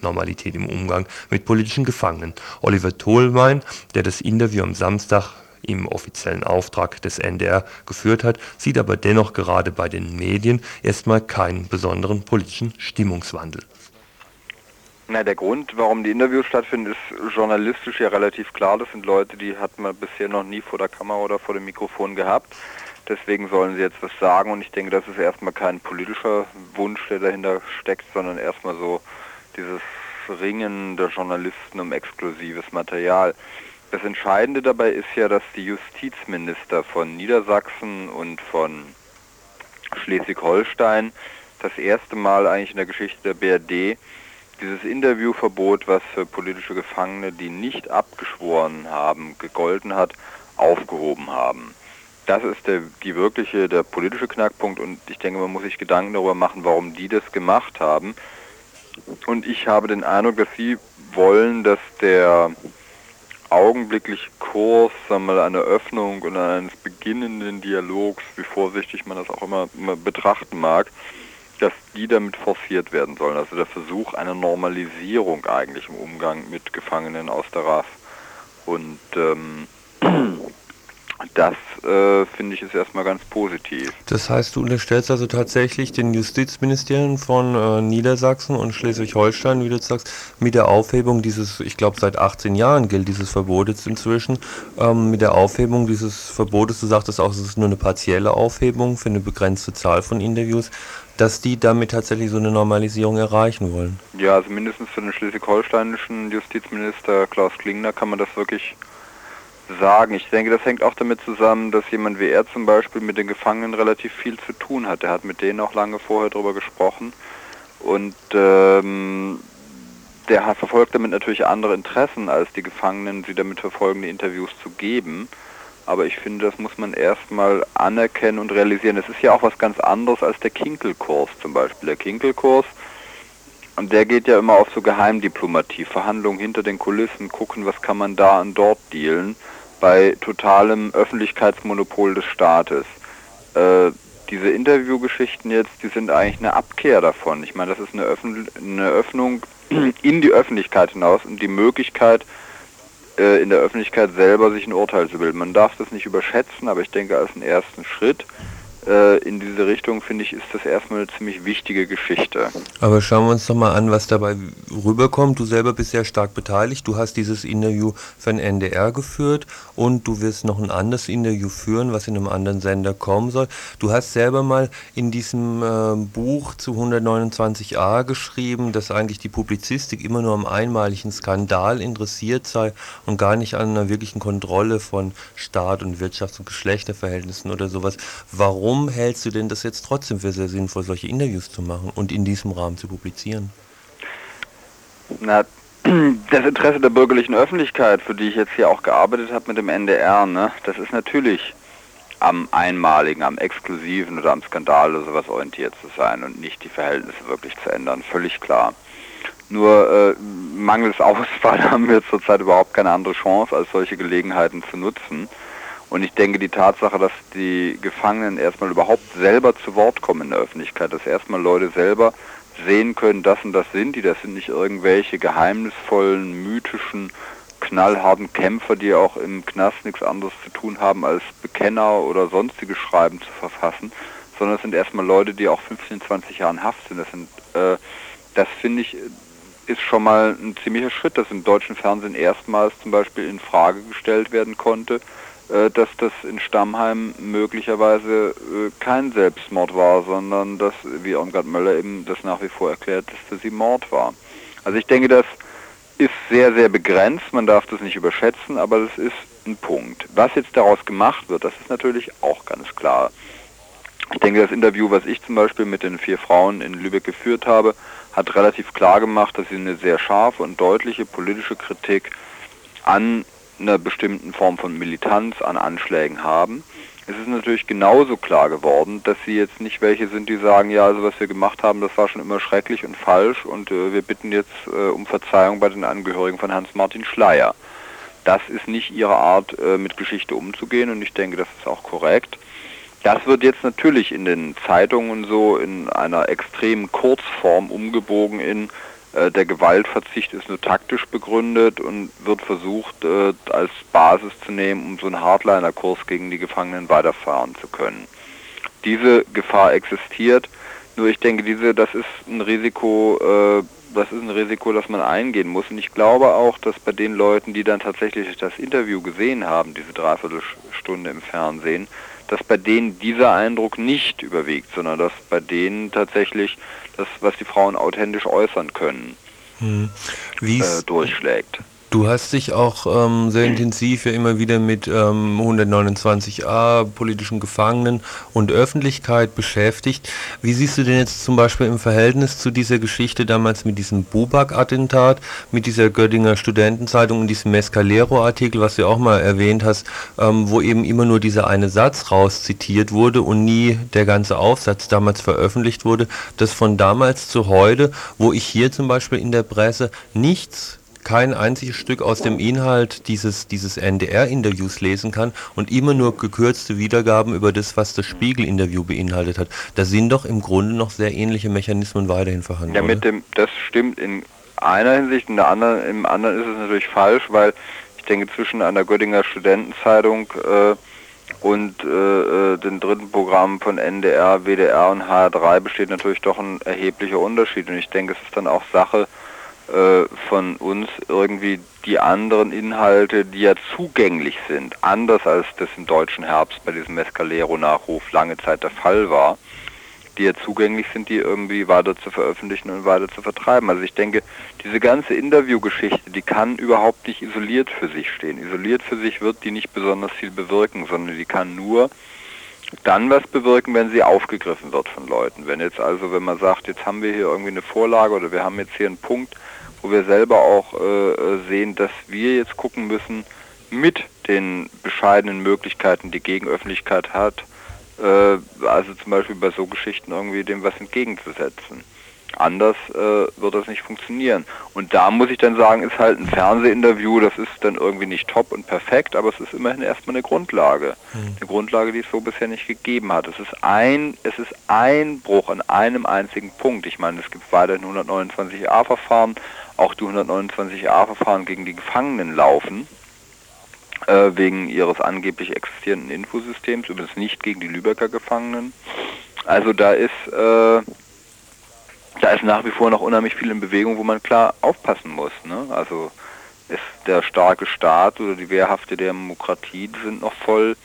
BRD-Normalität im Umgang mit politischen Gefangenen. Oliver Tholmein, der das Interview am Samstag im offiziellen Auftrag des NDR geführt hat, sieht aber dennoch gerade bei den Medien erstmal keinen besonderen politischen Stimmungswandel. Na, der Grund, warum die Interviews stattfinden, ist journalistisch ja relativ klar. Das sind Leute, die hat man bisher noch nie vor der Kamera oder vor dem Mikrofon gehabt. Deswegen sollen sie jetzt was sagen und ich denke, das ist erstmal kein politischer Wunsch, der dahinter steckt, sondern erstmal so dieses Ringen der Journalisten um exklusives Material. Das Entscheidende dabei ist ja, dass die Justizminister von Niedersachsen und von Schleswig-Holstein das erste Mal eigentlich in der Geschichte der BRD dieses Interviewverbot, was für politische Gefangene, die nicht abgeschworen haben, gegolten hat, aufgehoben haben. Das ist der, die wirkliche, der politische Knackpunkt und ich denke, man muss sich Gedanken darüber machen, warum die das gemacht haben. Und ich habe den Eindruck, dass sie wollen, dass der augenblickliche Kurs, sagen wir mal, einer Öffnung und eines beginnenden Dialogs, wie vorsichtig man das auch immer, immer betrachten mag, dass die damit forciert werden sollen. Also der Versuch einer Normalisierung eigentlich im Umgang mit Gefangenen aus der RAF. Und ähm, das äh, finde ich ist erstmal ganz positiv. Das heißt, du unterstellst also tatsächlich den Justizministerien von äh, Niedersachsen und Schleswig-Holstein, wie du sagst, mit der Aufhebung dieses, ich glaube seit 18 Jahren gilt dieses Verbot jetzt inzwischen, ähm, mit der Aufhebung dieses Verbotes, du sagtest auch, es ist nur eine partielle Aufhebung für eine begrenzte Zahl von Interviews, dass die damit tatsächlich so eine Normalisierung erreichen wollen. Ja, also mindestens für den schleswig-holsteinischen Justizminister Klaus Klingner kann man das wirklich sagen. Ich denke, das hängt auch damit zusammen, dass jemand wie er zum Beispiel mit den Gefangenen relativ viel zu tun hat. Er hat mit denen auch lange vorher darüber gesprochen und ähm, der verfolgt damit natürlich andere Interessen, als die Gefangenen sie damit verfolgen, die Interviews zu geben. Aber ich finde, das muss man erstmal anerkennen und realisieren. Es ist ja auch was ganz anderes als der Kinkelkurs zum Beispiel. Der Kinkelkurs, und der geht ja immer auf so Geheimdiplomatie, Verhandlungen hinter den Kulissen, gucken, was kann man da und dort dealen bei totalem Öffentlichkeitsmonopol des Staates. Äh, diese Interviewgeschichten jetzt, die sind eigentlich eine Abkehr davon. Ich meine, das ist eine, Öffn eine Öffnung in die Öffentlichkeit hinaus und die Möglichkeit, äh, in der Öffentlichkeit selber sich ein Urteil zu bilden. Man darf das nicht überschätzen, aber ich denke, als einen ersten Schritt in diese Richtung, finde ich, ist das erstmal eine ziemlich wichtige Geschichte. Aber schauen wir uns doch mal an, was dabei rüberkommt. Du selber bist sehr stark beteiligt. Du hast dieses Interview für den NDR geführt und du wirst noch ein anderes Interview führen, was in einem anderen Sender kommen soll. Du hast selber mal in diesem äh, Buch zu 129a geschrieben, dass eigentlich die Publizistik immer nur am einmaligen Skandal interessiert sei und gar nicht an einer wirklichen Kontrolle von Staat und Wirtschafts- und Geschlechterverhältnissen oder sowas. Warum warum hältst du denn das jetzt trotzdem für sehr sinnvoll, solche Interviews zu machen und in diesem Rahmen zu publizieren? Na, das Interesse der bürgerlichen Öffentlichkeit, für die ich jetzt hier auch gearbeitet habe mit dem NDR, ne, das ist natürlich am Einmaligen, am Exklusiven oder am Skandal oder sowas orientiert zu sein und nicht die Verhältnisse wirklich zu ändern, völlig klar. Nur äh, mangels Ausfall haben wir zurzeit überhaupt keine andere Chance, als solche Gelegenheiten zu nutzen. Und ich denke, die Tatsache, dass die Gefangenen erstmal überhaupt selber zu Wort kommen in der Öffentlichkeit, dass erstmal Leute selber sehen können, das und das sind die, das sind nicht irgendwelche geheimnisvollen, mythischen, knallharten Kämpfer, die auch im Knast nichts anderes zu tun haben, als Bekenner oder sonstige Schreiben zu verfassen, sondern es sind erstmal Leute, die auch 15, 20 Jahre in Haft sind. Das sind, äh, das finde ich, ist schon mal ein ziemlicher Schritt, dass im deutschen Fernsehen erstmals zum Beispiel in Frage gestellt werden konnte, dass das in Stammheim möglicherweise äh, kein Selbstmord war, sondern dass, wie Irmgard Möller eben das nach wie vor erklärt, dass für sie Mord war. Also ich denke, das ist sehr, sehr begrenzt, man darf das nicht überschätzen, aber das ist ein Punkt. Was jetzt daraus gemacht wird, das ist natürlich auch ganz klar. Ich denke, das Interview, was ich zum Beispiel mit den vier Frauen in Lübeck geführt habe, hat relativ klar gemacht, dass sie eine sehr scharfe und deutliche politische Kritik an einer bestimmten Form von Militanz an Anschlägen haben. Es ist natürlich genauso klar geworden, dass sie jetzt nicht welche sind, die sagen, ja, also was wir gemacht haben, das war schon immer schrecklich und falsch und äh, wir bitten jetzt äh, um Verzeihung bei den Angehörigen von Hans-Martin Schleier. Das ist nicht ihre Art, äh, mit Geschichte umzugehen und ich denke, das ist auch korrekt. Das wird jetzt natürlich in den Zeitungen so in einer extremen Kurzform umgebogen in der Gewaltverzicht ist nur taktisch begründet und wird versucht, äh, als Basis zu nehmen, um so einen Hardliner-Kurs gegen die Gefangenen weiterfahren zu können. Diese Gefahr existiert, nur ich denke, diese, das ist ein Risiko, äh, das ist ein Risiko, das man eingehen muss. Und ich glaube auch, dass bei den Leuten, die dann tatsächlich das Interview gesehen haben, diese Dreiviertelstunde im Fernsehen, dass bei denen dieser Eindruck nicht überwiegt, sondern dass bei denen tatsächlich das, was die Frauen authentisch äußern können, hm. äh, durchschlägt. Du hast dich auch ähm, sehr intensiv ja immer wieder mit ähm, 129a, politischen Gefangenen und Öffentlichkeit beschäftigt. Wie siehst du denn jetzt zum Beispiel im Verhältnis zu dieser Geschichte damals mit diesem Bubak-Attentat, mit dieser Göttinger Studentenzeitung und diesem Mescalero-Artikel, was du auch mal erwähnt hast, ähm, wo eben immer nur dieser eine Satz raus zitiert wurde und nie der ganze Aufsatz damals veröffentlicht wurde, das von damals zu heute, wo ich hier zum Beispiel in der Presse nichts kein einziges Stück aus dem Inhalt dieses, dieses NDR-Interviews lesen kann und immer nur gekürzte Wiedergaben über das, was das Spiegel-Interview beinhaltet hat. Da sind doch im Grunde noch sehr ähnliche Mechanismen weiterhin vorhanden. Ja, mit dem, das stimmt in einer Hinsicht, in der anderen, im anderen ist es natürlich falsch, weil ich denke, zwischen einer Göttinger Studentenzeitung äh, und äh, äh den dritten Programmen von NDR, WDR und HR3 besteht natürlich doch ein erheblicher Unterschied. Und ich denke, es ist dann auch Sache äh, von uns irgendwie die anderen Inhalte, die ja zugänglich sind, anders als das im deutschen Herbst bei diesem Mescalero-Nachruf lange Zeit der Fall war, die ja zugänglich sind, die irgendwie weiter zu veröffentlichen und weiter zu vertreiben. Also ich denke, diese ganze Interviewgeschichte, die kann überhaupt nicht isoliert für sich stehen. Isoliert für sich wird die nicht besonders viel bewirken, sondern die kann nur dann was bewirken, wenn sie aufgegriffen wird von Leuten. Wenn jetzt also, wenn man sagt, jetzt haben wir hier irgendwie eine Vorlage oder wir haben jetzt hier einen Punkt, wo wir selber auch äh, äh sehen, dass wir jetzt gucken müssen, mit den bescheidenen Möglichkeiten, die Gegenöffentlichkeit hat, äh, also zum Beispiel bei so Geschichten irgendwie dem was entgegenzusetzen. Anders äh, wird das nicht funktionieren. Und da muss ich dann sagen, ist halt ein Fernsehinterview, das ist dann irgendwie nicht top und perfekt, aber es ist immerhin erstmal eine Grundlage. Mhm. Eine Grundlage, die es so bisher nicht gegeben hat. Es ist ein, es ist ein Bruch an einem einzigen Punkt. Ich meine, es gibt weiterhin 129a-Verfahren, auch die 129a-Verfahren gegen die Gefangenen laufen äh, wegen ihres angeblich existierenden Infosystems, übrigens nicht gegen die Lübecker Gefangenen. Also da ist, äh, da ist nach wie vor noch unheimlich viel in Bewegung, wo man klar aufpassen muss. Ne? Also ist der starke Staat oder die wehrhafte Demokratie, die sind noch voll,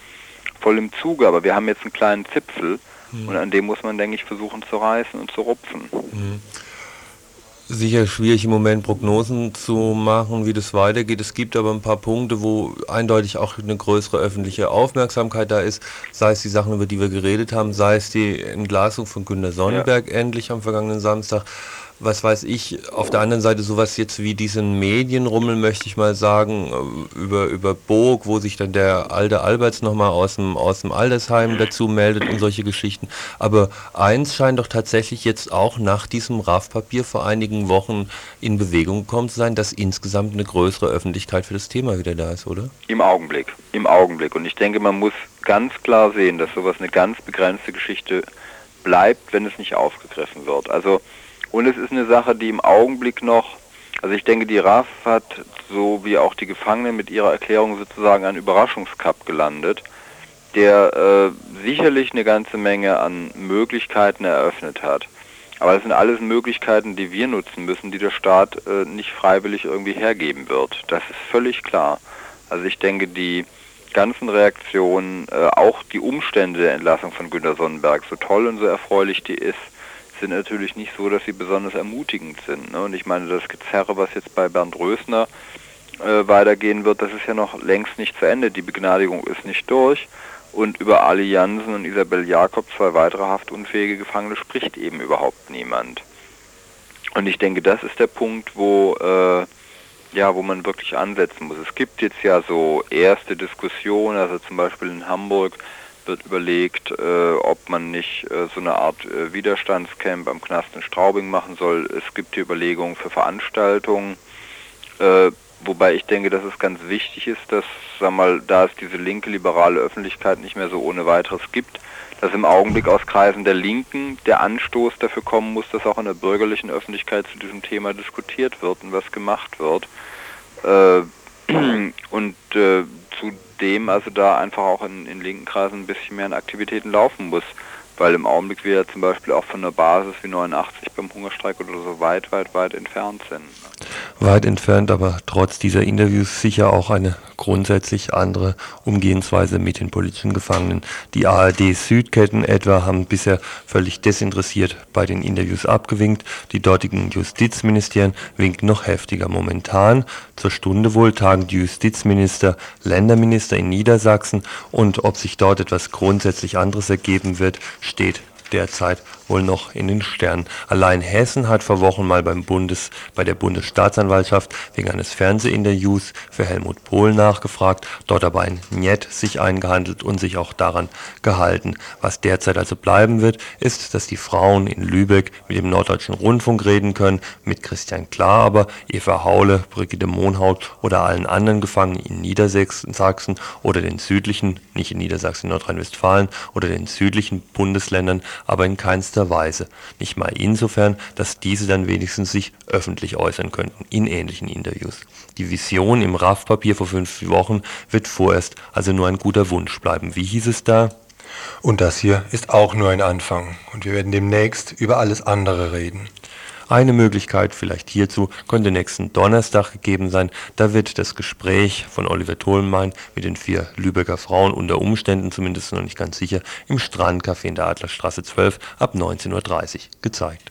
voll im Zuge, aber wir haben jetzt einen kleinen Zipfel mhm. und an dem muss man, denke ich, versuchen zu reißen und zu rupfen. Mhm sicher schwierig im Moment Prognosen zu machen, wie das weitergeht. Es gibt aber ein paar Punkte, wo eindeutig auch eine größere öffentliche Aufmerksamkeit da ist, sei es die Sachen, über die wir geredet haben, sei es die Entlassung von Günter Sonnenberg ja. endlich am vergangenen Samstag was weiß ich, auf der anderen Seite sowas jetzt wie diesen Medienrummel, möchte ich mal sagen, äh, über, über Burg, wo sich dann der alte Alberts nochmal aus dem, aus dem Altersheim dazu meldet und solche Geschichten. Aber eins scheint doch tatsächlich jetzt auch nach diesem RAF-Papier vor einigen Wochen in Bewegung gekommen zu sein, dass insgesamt eine größere Öffentlichkeit für das Thema wieder da ist, oder? Im Augenblick, im Augenblick. Und ich denke, man muss ganz klar sehen, dass sowas eine ganz begrenzte Geschichte bleibt, wenn es nicht aufgegriffen wird. Also und es ist eine Sache, die im Augenblick noch, also ich denke, die RAF hat, so wie auch die Gefangenen mit ihrer Erklärung sozusagen einen Überraschungscup gelandet, der äh, sicherlich eine ganze Menge an Möglichkeiten eröffnet hat. Aber das sind alles Möglichkeiten, die wir nutzen müssen, die der Staat äh, nicht freiwillig irgendwie hergeben wird. Das ist völlig klar. Also ich denke, die ganzen Reaktionen, äh, auch die Umstände der Entlassung von Günter Sonnenberg, so toll und so erfreulich die ist, sind natürlich nicht so, dass sie besonders ermutigend sind. Ne? Und ich meine, das Gezerre, was jetzt bei Bernd Rösner äh, weitergehen wird, das ist ja noch längst nicht zu Ende. Die Begnadigung ist nicht durch. Und über Ali Jansen und Isabel Jakob, zwei weitere haftunfähige Gefangene, spricht eben überhaupt niemand. Und ich denke, das ist der Punkt, wo, äh, ja, wo man wirklich ansetzen muss. Es gibt jetzt ja so erste Diskussionen, also zum Beispiel in Hamburg, wird überlegt, äh, ob man nicht äh, so eine Art äh, Widerstandscamp am Knast in Straubing machen soll. Es gibt die Überlegungen für Veranstaltungen, äh, wobei ich denke, dass es ganz wichtig ist, dass, sag mal, da es diese linke liberale Öffentlichkeit nicht mehr so ohne weiteres gibt, dass im Augenblick aus Kreisen der Linken der Anstoß dafür kommen muss, dass auch in der bürgerlichen Öffentlichkeit zu diesem Thema diskutiert wird und was gemacht wird. Äh, und zudem also da einfach auch in, in linken Kreisen ein bisschen mehr an Aktivitäten laufen muss, weil im Augenblick wir ja zum Beispiel auch von der Basis wie 89 beim Hungerstreik oder so weit, weit, weit entfernt sind. Weit entfernt, aber trotz dieser Interviews sicher auch eine grundsätzlich andere Umgehensweise mit den politischen Gefangenen. Die ARD-Südketten etwa haben bisher völlig desinteressiert bei den Interviews abgewinkt. Die dortigen Justizministerien winken noch heftiger. Momentan zur Stunde wohl tagen die Justizminister, Länderminister in Niedersachsen und ob sich dort etwas grundsätzlich anderes ergeben wird, steht derzeit wohl noch in den Sternen. Allein Hessen hat vor Wochen mal beim Bundes, bei der Bundesstaatsanwaltschaft wegen eines Fernsehinterviews für Helmut Pohl nachgefragt, dort aber ein Njet sich eingehandelt und sich auch daran gehalten. Was derzeit also bleiben wird, ist, dass die Frauen in Lübeck mit dem Norddeutschen Rundfunk reden können, mit Christian Klar aber, Eva Haule, Brigitte Mohnhaut oder allen anderen Gefangenen in Niedersachsen oder den südlichen, nicht in Niedersachsen, Nordrhein-Westfalen oder den südlichen Bundesländern, aber in keinster Weise. Nicht mal insofern, dass diese dann wenigstens sich öffentlich äußern könnten, in ähnlichen Interviews. Die Vision im RAF-Papier vor fünf Wochen wird vorerst also nur ein guter Wunsch bleiben. Wie hieß es da? Und das hier ist auch nur ein Anfang. Und wir werden demnächst über alles andere reden. Eine Möglichkeit vielleicht hierzu könnte nächsten Donnerstag gegeben sein. Da wird das Gespräch von Oliver Tholmein mit den vier Lübecker Frauen unter Umständen, zumindest noch nicht ganz sicher, im Strandcafé in der Adlerstraße 12 ab 19.30 Uhr gezeigt.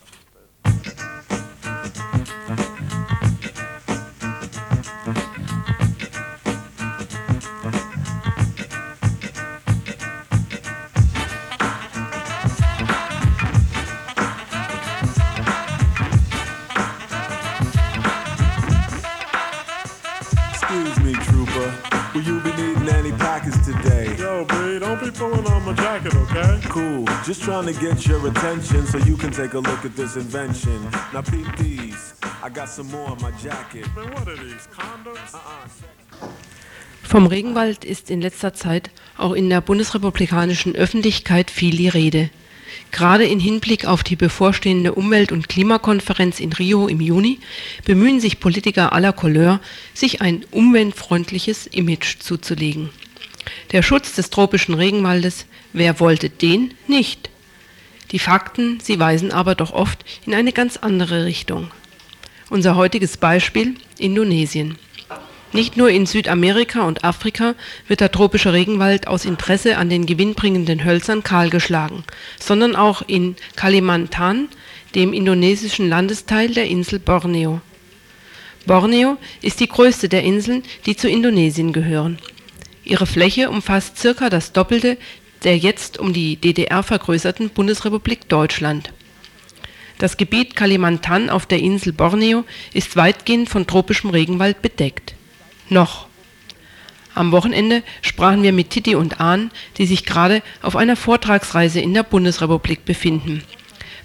Jacket, okay? Cool. Just trying to get your attention so you can take a look at this invention. Now peep these. I got some more on my jacket. Man, what are these, condoms? Uh-uh. Vom Regenwald ist in letzter Zeit auch in der bundesrepublikanischen Öffentlichkeit viel die Rede. Gerade in Hinblick auf die bevorstehende Umwelt- und Klimakonferenz in Rio im Juni bemühen sich Politiker aller Couleur, sich ein umweltfreundliches Image zuzulegen. Der Schutz des tropischen Regenwaldes, wer wollte den nicht? Die Fakten, sie weisen aber doch oft in eine ganz andere Richtung. Unser heutiges Beispiel Indonesien. Nicht nur in Südamerika und Afrika wird der tropische Regenwald aus Interesse an den gewinnbringenden Hölzern kahlgeschlagen, sondern auch in Kalimantan, dem indonesischen Landesteil der Insel Borneo. Borneo ist die größte der Inseln, die zu Indonesien gehören. Ihre Fläche umfasst circa das Doppelte der jetzt um die DDR vergrößerten Bundesrepublik Deutschland. Das Gebiet Kalimantan auf der Insel Borneo ist weitgehend von tropischem Regenwald bedeckt. Noch. Am Wochenende sprachen wir mit Titi und Ahn, die sich gerade auf einer Vortragsreise in der Bundesrepublik befinden.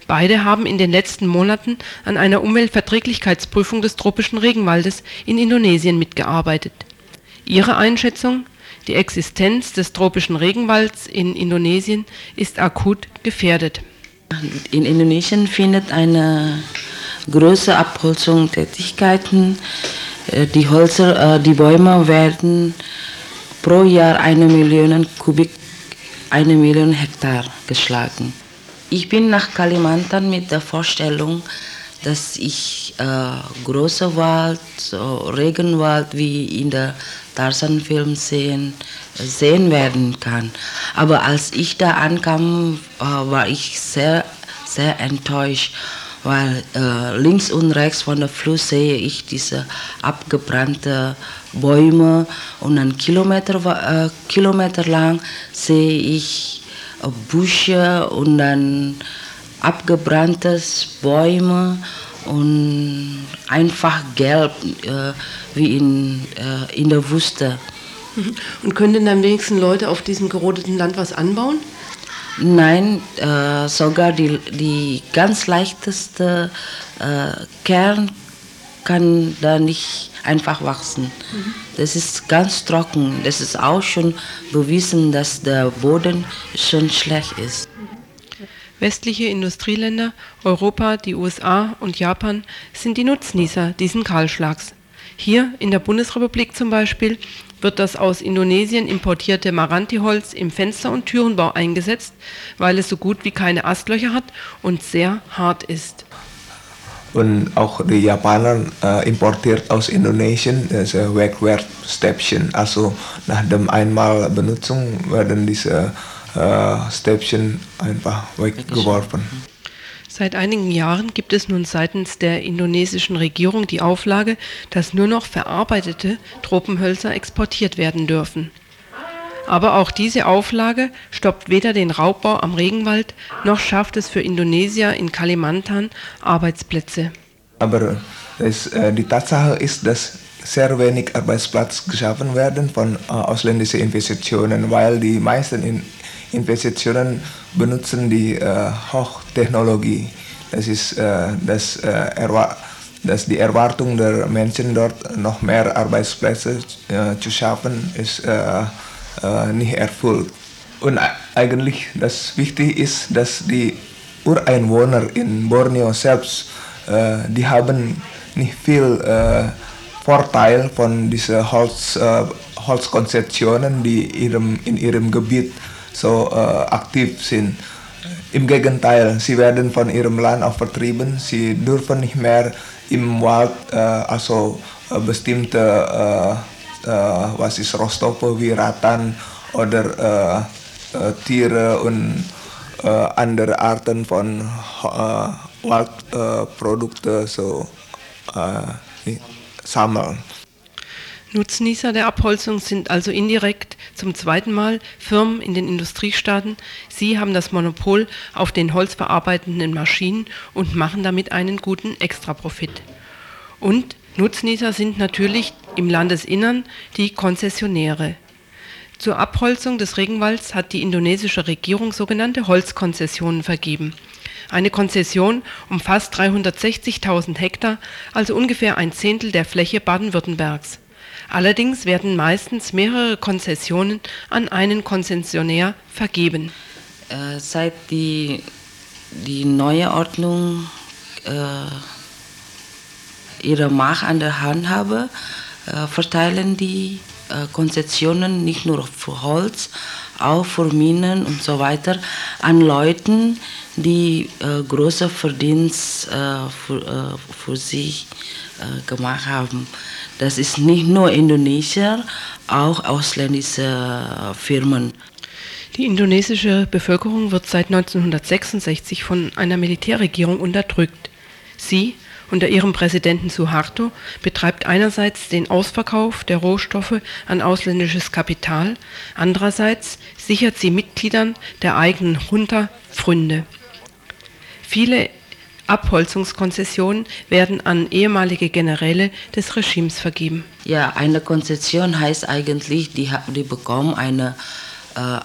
Beide haben in den letzten Monaten an einer Umweltverträglichkeitsprüfung des tropischen Regenwaldes in Indonesien mitgearbeitet. Ihre Einschätzung? Die Existenz des tropischen Regenwalds in Indonesien ist akut gefährdet. In Indonesien findet eine große Abholzung Tätigkeiten. Äh, Die Hölzer, äh, die Bäume werden pro Jahr eine Million Kubik, eine Million Hektar geschlagen. Ich bin nach Kalimantan mit der Vorstellung, dass ich äh, großer Wald, so Regenwald wie in der Tarzan-Film sehen, sehen werden kann. Aber als ich da ankam, äh, war ich sehr, sehr enttäuscht, weil äh, links und rechts von der Fluss sehe ich diese abgebrannte Bäume und dann Kilometer, äh, Kilometer lang sehe ich äh, Büsche und dann abgebranntes Bäume und einfach gelb äh, wie in, äh, in der Wüste. Und können denn am wenigsten Leute auf diesem gerodeten Land was anbauen? Nein, äh, sogar die, die ganz leichteste äh, Kern kann da nicht einfach wachsen. Das ist ganz trocken. Das ist auch schon bewiesen, dass der Boden schon schlecht ist. Westliche Industrieländer, Europa, die USA und Japan sind die Nutznießer diesen Kahlschlags. Hier in der Bundesrepublik zum Beispiel wird das aus Indonesien importierte Maranti-Holz im Fenster- und Türenbau eingesetzt, weil es so gut wie keine Astlöcher hat und sehr hart ist. Und auch die Japaner äh, importiert aus Indonesien diese Wegwerfstäbchen. Also nach dem einmal Benutzung werden diese äh, Stäbchen einfach weggeworfen. Seit einigen Jahren gibt es nun seitens der indonesischen Regierung die Auflage, dass nur noch verarbeitete Tropenhölzer exportiert werden dürfen. Aber auch diese Auflage stoppt weder den Raubbau am Regenwald, noch schafft es für Indonesier in Kalimantan Arbeitsplätze. Aber das, äh, die Tatsache ist, dass sehr wenig Arbeitsplätze geschaffen werden von äh, ausländischen Investitionen, weil die meisten in Investitionen benutzen die äh, Hochtechnologie. Das ist äh, das, äh, dass die Erwartung der Menschen dort noch mehr Arbeitsplätze äh, zu schaffen, ist äh, äh, nicht erfüllt. Und eigentlich das Wichtige ist, dass die Ureinwohner in Borneo selbst, die haben nicht viel Vorteil von diesen Holz, Holzkonzessionen, die ihrem, in ihrem Gebiet so äh, aktiv sind. Im Gegenteil, sie werden von ihrem Land auch vertrieben. Sie dürfen nicht mehr im Wald, äh, also äh, bestimmte äh, was ist Rohstoffe wie Rattan oder Tiere und andere Arten von Waldprodukten so sammeln. Nutznießer der Abholzung sind also indirekt zum zweiten Mal Firmen in den Industriestaaten. Sie haben das Monopol auf den holzverarbeitenden Maschinen und machen damit einen guten Extraprofit. Und Nutznießer sind natürlich im Landesinnern die Konzessionäre. Zur Abholzung des Regenwalds hat die indonesische Regierung sogenannte Holzkonzessionen vergeben. Eine Konzession umfasst 360.000 Hektar, also ungefähr ein Zehntel der Fläche Baden-Württembergs. Allerdings werden meistens mehrere Konzessionen an einen Konzessionär vergeben. Äh, seit die, die neue Ordnung äh, ihre Macht an der Hand habe, äh, verteilen die äh, Konzessionen nicht nur für Holz, auch für Minen und so weiter an Leuten, die äh, große Verdienst äh, für, äh, für sich gemacht haben. Das ist nicht nur Indonesier, auch ausländische Firmen. Die indonesische Bevölkerung wird seit 1966 von einer Militärregierung unterdrückt. Sie unter ihrem Präsidenten Suharto betreibt einerseits den Ausverkauf der Rohstoffe an ausländisches Kapital, andererseits sichert sie Mitgliedern der eigenen Junta Pfründe. Viele Abholzungskonzessionen werden an ehemalige Generäle des Regimes vergeben. Ja, eine Konzession heißt eigentlich, die, die bekommen eine äh,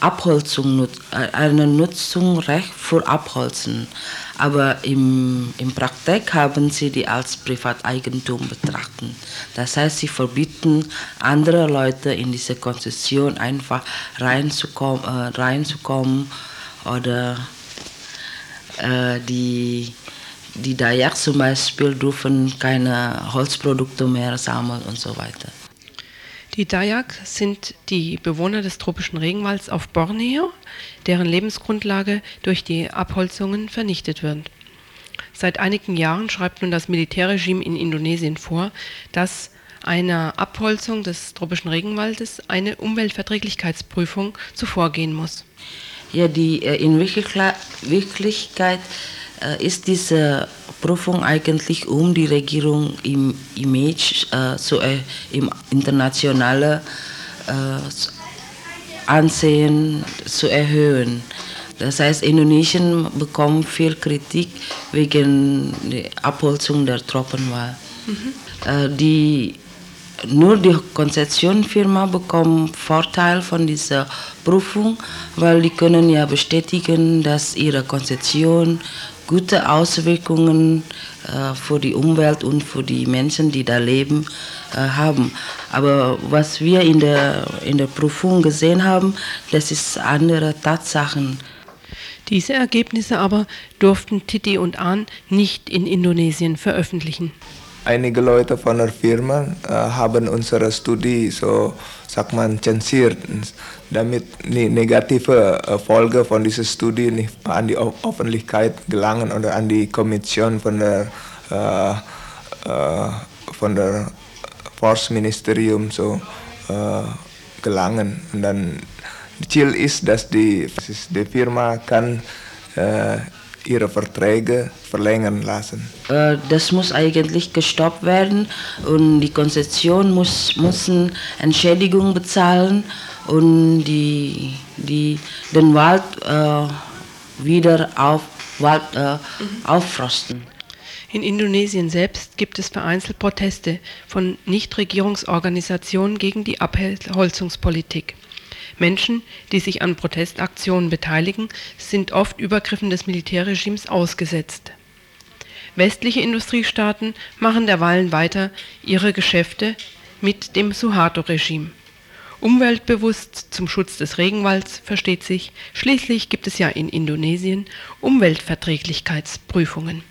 Abholzung, äh, eine Nutzungsrecht für Abholzen. Aber im, im Praktik haben sie die als Privateigentum betrachten. Das heißt, sie verbieten andere Leute in diese Konzession einfach reinzukommen, äh, reinzukommen oder äh, die, die Dayak zum Beispiel dürfen keine Holzprodukte mehr sammeln und so weiter. Die Dayak sind die Bewohner des tropischen Regenwalds auf Borneo, deren Lebensgrundlage durch die Abholzungen vernichtet wird. Seit einigen Jahren schreibt nun das Militärregime in Indonesien vor, dass einer Abholzung des tropischen Regenwaldes eine Umweltverträglichkeitsprüfung zuvorgehen muss. Ja, die, äh, in Wirklichkeit äh, ist diese Prüfung eigentlich um die Regierung im Image äh, zu, äh, im internationalen äh, Ansehen zu erhöhen. Das heißt, Indonesien bekommt viel Kritik wegen der Abholzung der Tropenwahl. Mhm. Äh, die nur die Konzessionfirma bekommt Vorteil von dieser Prüfung, weil die können ja bestätigen, dass ihre Konzession gute Auswirkungen äh, für die Umwelt und für die Menschen, die da leben, äh, haben. Aber was wir in der, in der Prüfung gesehen haben, das ist andere Tatsachen. Diese Ergebnisse aber durften Titi und Ahn nicht in Indonesien veröffentlichen. Einige Leute von der Firma äh, haben unsere Studie so, sagt man, zensiert damit die negative äh, Folge von dieser Studie nicht an die Öffentlichkeit gelangen oder an die Kommission von der äh, von der Forstministerium so gelangen. Und dann Ziel ist, dass die, die Firma kann ihre Verträge verlängern lassen. Äh, das muss eigentlich gestoppt werden und die Konzession muss müssen Entschädigung bezahlen und die, die, den Wald äh, wieder auf, Wald, äh, mhm. aufforsten. In Indonesien selbst gibt es vereinzelt Proteste von Nichtregierungsorganisationen gegen die Abholzungspolitik. Menschen, die sich an Protestaktionen beteiligen, sind oft Übergriffen des Militärregimes ausgesetzt. Westliche Industriestaaten machen derweilen weiter ihre Geschäfte mit dem Suharto-Regime. Umweltbewusst zum Schutz des Regenwalds versteht sich, schließlich gibt es ja in Indonesien Umweltverträglichkeitsprüfungen.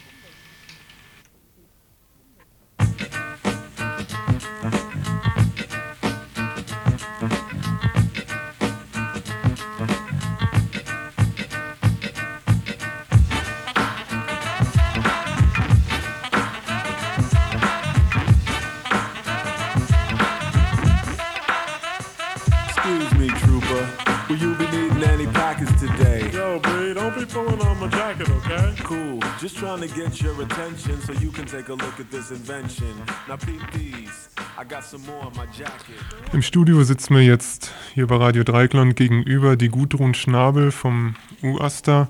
Just trying to get your attention so you can take a look at this invention. Now peep these. I got some more on my jacket. Im Studio sitzt mir jetzt hier bei Radio Dreikland gegenüber die Gudrun Schnabel vom UASTA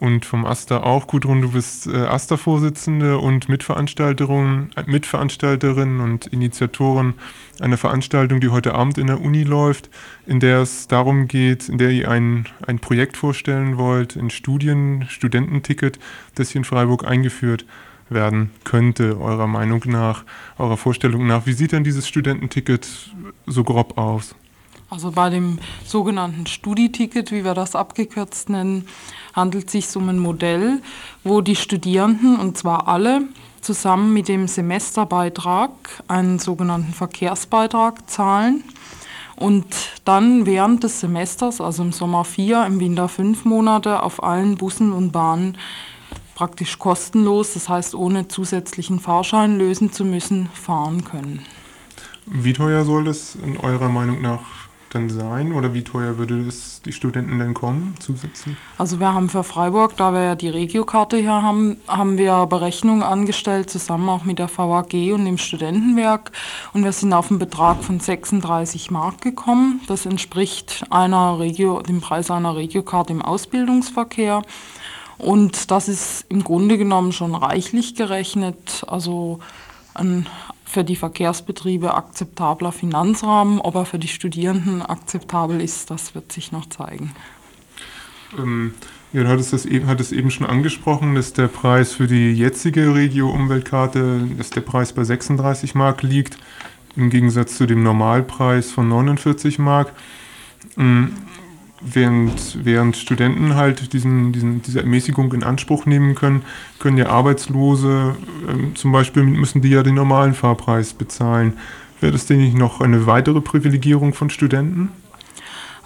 und vom AStA auch. Gudrun, du bist äh, AStA-Vorsitzende und Mitveranstalterin, äh, Mitveranstalterin und Initiatorin einer Veranstaltung, die heute Abend in der Uni läuft, in der es darum geht, in der ihr ein, ein Projekt vorstellen wollt, ein Studien, Studententicket, das hier in Freiburg eingeführt werden könnte, eurer Meinung nach, eurer Vorstellung nach. Wie sieht denn dieses Studententicket so grob aus? Also bei dem sogenannten Studiticket, wie wir das abgekürzt nennen, handelt es sich um ein Modell, wo die Studierenden, und zwar alle, zusammen mit dem Semesterbeitrag einen sogenannten Verkehrsbeitrag zahlen und dann während des Semesters, also im Sommer vier, im Winter fünf Monate, auf allen Bussen und Bahnen praktisch kostenlos, das heißt ohne zusätzlichen Fahrschein lösen zu müssen, fahren können. Wie teuer soll das in eurer Meinung nach dann sein oder wie teuer würde es die Studenten denn kommen zusätzlich? Also wir haben für Freiburg, da wir ja die Regiokarte hier haben, haben wir Berechnungen angestellt, zusammen auch mit der VAG und dem Studentenwerk und wir sind auf einen Betrag von 36 Mark gekommen. Das entspricht einer Regio, dem Preis einer Regiokarte im Ausbildungsverkehr. Und das ist im Grunde genommen schon reichlich gerechnet. Also ein für die Verkehrsbetriebe akzeptabler Finanzrahmen. Ob er für die Studierenden akzeptabel ist, das wird sich noch zeigen. Ähm, ja, du hattest das eben, hattest eben schon angesprochen, dass der Preis für die jetzige Regio-Umweltkarte, dass der Preis bei 36 Mark liegt, im Gegensatz zu dem Normalpreis von 49 Mark. Ähm, während, während Studenten halt diesen, diesen, diese Ermäßigung in Anspruch nehmen können, können ja Arbeitslose ähm, zum Beispiel müssen die ja den normalen Fahrpreis bezahlen. Wäre das denn nicht noch eine weitere Privilegierung von Studenten?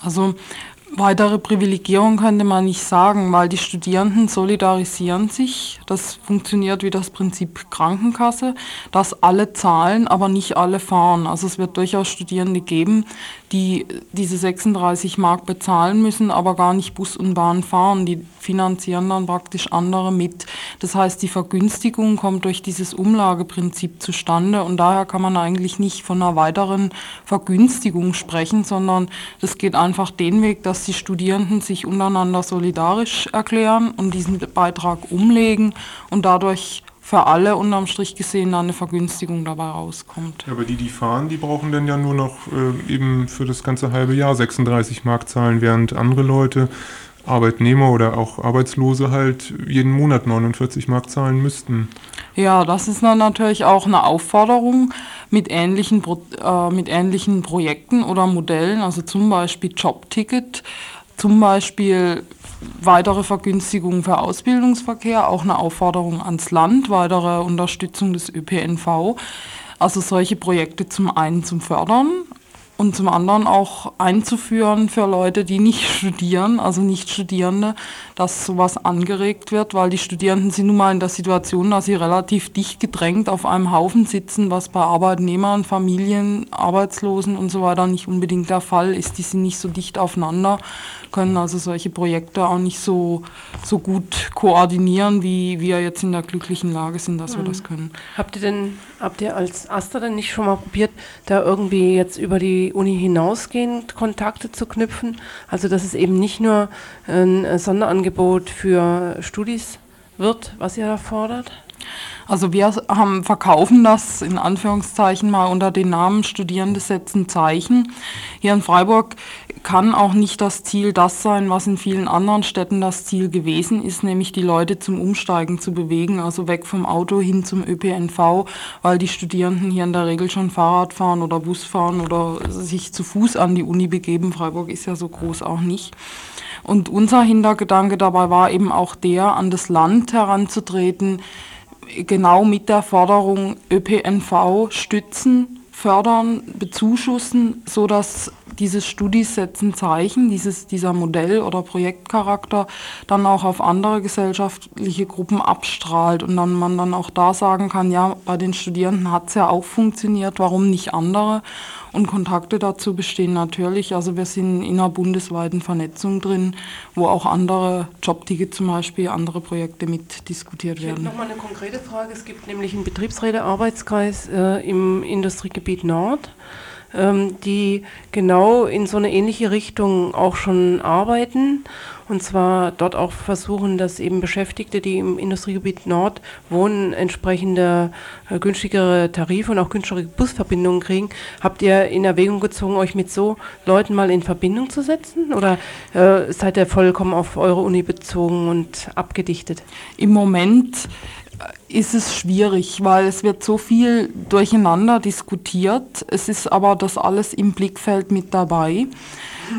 Also weitere Privilegierung könnte man nicht sagen, weil die Studierenden solidarisieren sich. Das funktioniert wie das Prinzip Krankenkasse, dass alle zahlen, aber nicht alle fahren. Also es wird durchaus Studierende geben, die diese 36 Mark bezahlen müssen, aber gar nicht Bus und Bahn fahren. Die finanzieren dann praktisch andere mit. Das heißt, die Vergünstigung kommt durch dieses Umlageprinzip zustande und daher kann man eigentlich nicht von einer weiteren Vergünstigung sprechen, sondern das geht einfach den Weg, dass die Studierenden sich untereinander solidarisch erklären und diesen Beitrag umlegen und dadurch für alle unterm Strich gesehen eine Vergünstigung dabei rauskommt. Ja, aber die, die fahren, die brauchen dann ja nur noch äh, eben für das ganze halbe Jahr 36 Mark zahlen, während andere Leute, Arbeitnehmer oder auch Arbeitslose halt jeden Monat 49 Mark zahlen müssten. Ja, das ist dann natürlich auch eine Aufforderung mit ähnlichen, äh, mit ähnlichen Projekten oder Modellen, also zum Beispiel Jobticket, zum Beispiel weitere Vergünstigungen für Ausbildungsverkehr, auch eine Aufforderung ans Land, weitere Unterstützung des ÖPNV. Also solche Projekte zum einen zum Fördern und zum anderen auch einzuführen für Leute, die nicht studieren, also nicht Studierende, dass sowas angeregt wird, weil die Studierenden sind nun mal in der Situation, dass sie relativ dicht gedrängt auf einem Haufen sitzen, was bei Arbeitnehmern, Familien, Arbeitslosen und so weiter nicht unbedingt der Fall ist. Die sind nicht so dicht aufeinander, können also solche Projekte auch nicht so, so gut koordinieren, wie wir jetzt in der glücklichen Lage sind, dass mhm. wir das können. Habt ihr denn, habt ihr als Aster denn nicht schon mal probiert, da irgendwie jetzt über die die Uni hinausgehend Kontakte zu knüpfen? Also dass es eben nicht nur ein Sonderangebot für Studis wird, was ihr da fordert? Also wir haben, verkaufen das in Anführungszeichen mal unter den Namen Studierende setzen Zeichen. Hier in Freiburg kann auch nicht das Ziel das sein, was in vielen anderen Städten das Ziel gewesen ist, nämlich die Leute zum Umsteigen zu bewegen, also weg vom Auto hin zum ÖPNV, weil die Studierenden hier in der Regel schon Fahrrad fahren oder Bus fahren oder sich zu Fuß an die Uni begeben. Freiburg ist ja so groß auch nicht. Und unser Hintergedanke dabei war eben auch der, an das Land heranzutreten, genau mit der Forderung ÖPNV stützen, fördern, bezuschussen, sodass dieses Studis setzen Zeichen, dieses, dieser Modell- oder Projektcharakter dann auch auf andere gesellschaftliche Gruppen abstrahlt und dann man dann auch da sagen kann, ja, bei den Studierenden hat es ja auch funktioniert, warum nicht andere? Und Kontakte dazu bestehen natürlich. Also wir sind in einer bundesweiten Vernetzung drin, wo auch andere Jobtickets zum Beispiel, andere Projekte mit diskutiert werden. Nochmal eine konkrete Frage. Es gibt nämlich einen Betriebsrätearbeitskreis äh, im Industriegebiet Nord ähm, die genau in so eine ähnliche Richtung auch schon arbeiten. Und zwar dort auch versuchen, dass eben Beschäftigte, die im Industriegebiet Nord wohnen, entsprechende äh, günstigere Tarife und auch günstigere Busverbindungen kriegen. Habt ihr in Erwägung gezogen, euch mit so Leuten mal in Verbindung zu setzen? Oder äh, seid ihr vollkommen auf eure Uni bezogen und abgedichtet? Im Moment ist es schwierig, weil es wird so viel durcheinander diskutiert. Es ist aber das alles im Blickfeld mit dabei.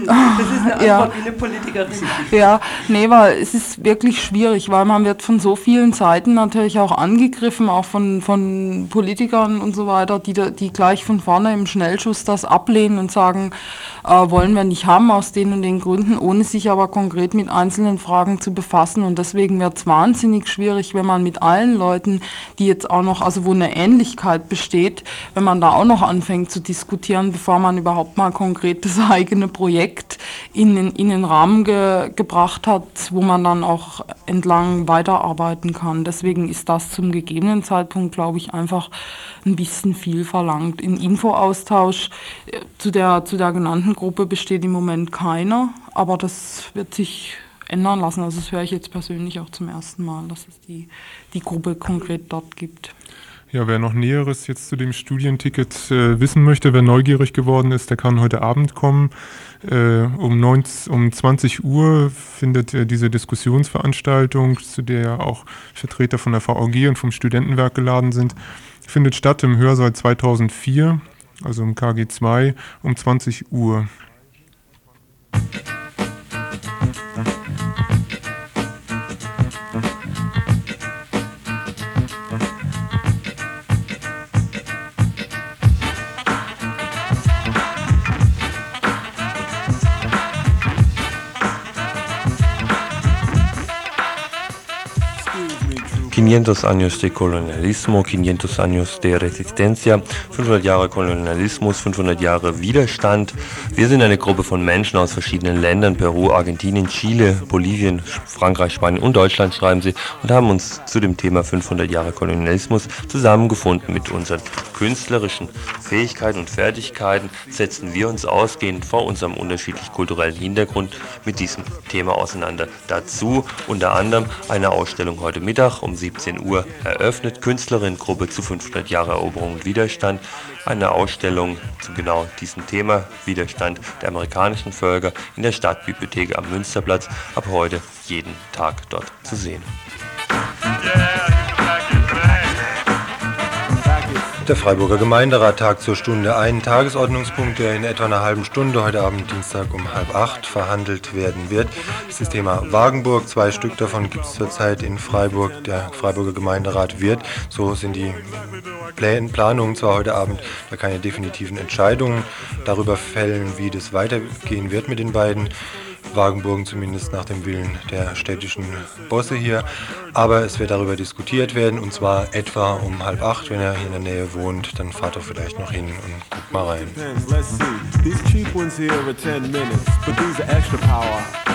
Das ist eine Antwort ja. wie eine Politikerin. Ja, nee, weil es ist wirklich schwierig, weil man wird von so vielen Seiten natürlich auch angegriffen, auch von, von Politikern und so weiter, die, die gleich von vorne im Schnellschuss das ablehnen und sagen, äh, wollen wir nicht haben aus den und den Gründen, ohne sich aber konkret mit einzelnen Fragen zu befassen. Und deswegen wird es wahnsinnig schwierig, wenn man mit allen Leuten, die jetzt auch noch, also wo eine Ähnlichkeit besteht, wenn man da auch noch anfängt zu diskutieren, bevor man überhaupt mal konkret das eigene Projekt in den, in Rahmen ge, gebracht hat, wo man dann auch entlang weiterarbeiten kann. Deswegen ist das zum gegebenen Zeitpunkt, glaube ich, einfach ein bisschen viel verlangt. In Infoaustausch äh, zu der, zu der genannten Gruppe besteht im Moment keiner, aber das wird sich ändern lassen. Also das höre ich jetzt persönlich auch zum ersten Mal, dass es die, die Gruppe konkret dort gibt. Ja, wer noch Näheres jetzt zu dem Studienticket äh, wissen möchte, wer neugierig geworden ist, der kann heute Abend kommen. Äh, um, 19, um 20 Uhr findet diese Diskussionsveranstaltung, zu der auch Vertreter von der VAG und vom Studentenwerk geladen sind, findet statt im Hörsaal 2004, also im KG2, um 20 Uhr. Quinientos años de colonialismo, 500 años de resistencia, 500 Jahre Kolonialismus, 500 Jahre Widerstand. Wir sind eine Gruppe von Menschen aus verschiedenen Ländern, Peru, Argentinien, Chile, Bolivien, Frankreich, Spanien und Deutschland schreiben sie und haben uns zu dem Thema 500 Jahre Kolonialismus zusammengefunden. Mit unseren künstlerischen Fähigkeiten und Fertigkeiten setzen wir uns ausgehend vor unserem unterschiedlich kulturellen Hintergrund mit diesem Thema auseinander. Dazu unter anderem eine Ausstellung heute Mittag um 17 Uhr eröffnet. Künstlerinnengruppe zu 500 Jahre Eroberung und Widerstand. Eine Ausstellung zu genau diesem Thema, Widerstand der amerikanischen Völker, in der Stadtbibliothek am Münsterplatz. Ab heute jeden Tag dort zu sehen. Yeah. Der Freiburger Gemeinderat tagt zur Stunde ein Tagesordnungspunkt, der in etwa einer halben Stunde heute Abend Dienstag um halb acht verhandelt werden wird. Das ist das Thema Wagenburg. Zwei Stück davon gibt es zurzeit in Freiburg. Der Freiburger Gemeinderat wird, so sind die Planungen zwar heute Abend, da keine definitiven Entscheidungen darüber fällen, wie das weitergehen wird mit den beiden. Wagenburgen, zumindest nach dem Willen der städtischen Bosse hier. Aber es wird darüber diskutiert werden und zwar etwa um halb acht, wenn er hier in der Nähe wohnt, dann fahrt er vielleicht noch hin und guckt mal rein. They last about a half an hour.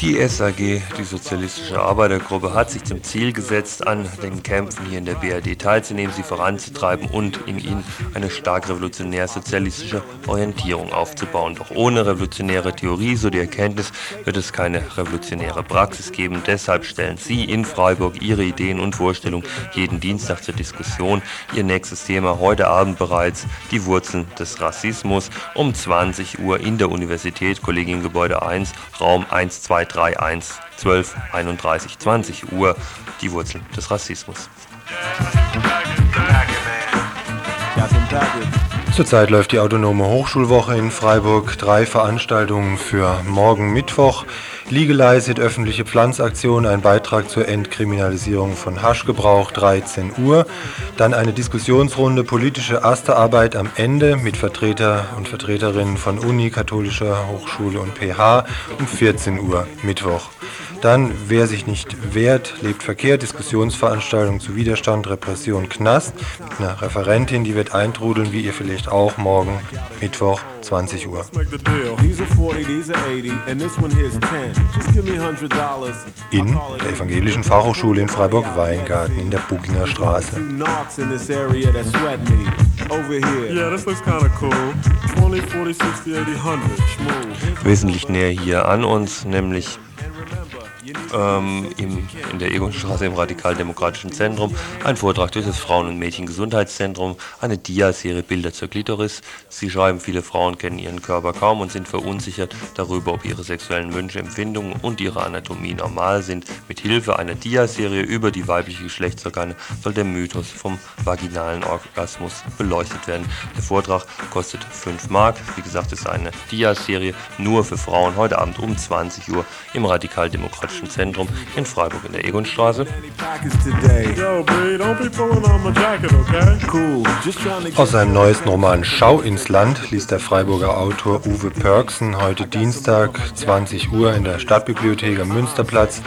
Die SAG, die Sozialistische Arbeitergruppe, hat sich zum Ziel gesetzt, an den Kämpfen hier in der BRD teilzunehmen, sie voranzutreiben und in ihnen eine stark revolutionär-sozialistische Orientierung aufzubauen. Doch ohne revolutionäre Theorie, so die Erkenntnis, wird es keine revolutionäre Praxis geben. Deshalb stellen Sie in Freiburg Ihre Ideen und Vorstellungen jeden Dienstag zur Diskussion. Ihr nächstes Thema heute Abend bereits die Wurzeln des Rassismus um 20 Uhr in der Universität, Kollegiengebäude 1, Raum 1231, 12, 31, 20 Uhr, die Wurzeln des Rassismus. Zurzeit läuft die Autonome Hochschulwoche in Freiburg. Drei Veranstaltungen für morgen Mittwoch. Legalized öffentliche Pflanzaktion, ein Beitrag zur Entkriminalisierung von Haschgebrauch, 13 Uhr. Dann eine Diskussionsrunde, politische Erstearbeit am Ende mit Vertreter und Vertreterinnen von Uni, Katholischer Hochschule und PH um 14 Uhr Mittwoch. Dann, wer sich nicht wehrt, lebt verkehrt, Diskussionsveranstaltung zu Widerstand, Repression, Knast. Mit einer Referentin, die wird eintrudeln, wie ihr vielleicht auch morgen, Mittwoch, 20 Uhr. Make the deal. These are 40, these are 80, and this one here's 10. Just give me $100. In der Evangelischen Fachhochschule in Freiburg-Weingarten in der Buginger Straße. Knocks in this area that sweat me. Over here. Yeah, this looks kind of cool. 20, 40, 60, 80, 100. Schmooth. Wesentlich näher hier an uns, nämlich ähm, im, in der Egonstraße im Radikaldemokratischen Zentrum, ein Vortrag durch das Frauen- und Mädchengesundheitszentrum, eine Dia-Serie Bilder zur Klitoris. Sie schreiben, viele Frauen kennen ihren Körper kaum und sind verunsichert darüber, ob ihre sexuellen Wünsche, Empfindungen und ihre Anatomie normal sind. Mit Hilfe einer Dia-Serie über die weibliche Geschlechtsorgane soll der Mythos vom vaginalen Orgasmus beleuchtet werden. Der Vortrag kostet 5 Mark. Wie gesagt, es ist eine Dia-Serie nur für Frauen heute Abend um 20 Uhr im Radikaldemokratischen Zentrum in Freiburg in der Egonstraße. Aus seinem neuesten Roman Schau ins Land liest der Freiburger Autor Uwe Pörksen heute Dienstag 20 Uhr in der Stadtbibliothek am Münsterplatz.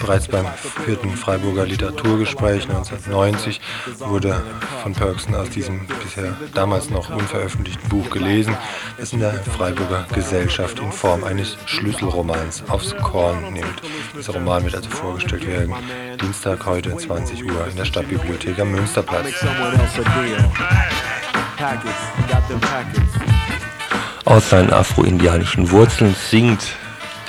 Bereits beim vierten Freiburger Literaturgespräch 1990 wurde von Pörksen aus diesem bisher damals noch unveröffentlichten Buch gelesen, das in der Freiburger Gesellschaft in Form eines Schlüsselromans aufs Korn nimmt. Dieser Roman wird also vorgestellt werden Dienstag heute 20 Uhr in der Stadtbibliothek am Münsterplatz. Aus seinen afro-indianischen Wurzeln singt,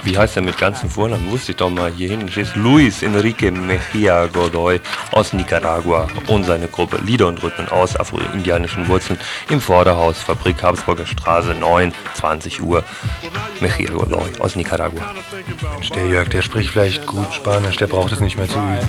wie heißt er mit ganzen Vornamen, wusste ich doch mal hier hinten steht, Luis Enrique Mejia Godoy aus Nicaragua und seine Gruppe Lieder und Rhythmen aus afro-indianischen Wurzeln im Vorderhaus, Fabrik Habsburger Straße 9, 20 Uhr. Mejia Godoy aus Nicaragua. Mensch, der Jörg, der spricht vielleicht gut Spanisch, der braucht es nicht mehr zu üben.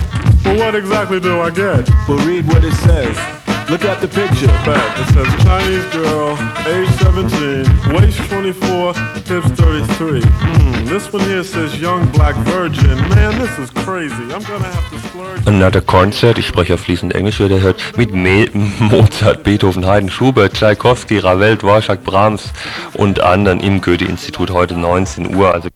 Look at the picture. Bet it says Chinese girl, age 17, waist 24, hips 33. Hmm, this one here says young black virgin. Man, this is crazy. I'm gonna have to splurge. Another Concert, ich spreche ja fließend Englisch, wie ihr hört, mit Me Mozart, Beethoven, Haydn, Schubert, Tchaikovsky, Ravel, Dvorak, Brahms und anderen im Goethe-Institut heute 19 Uhr. Also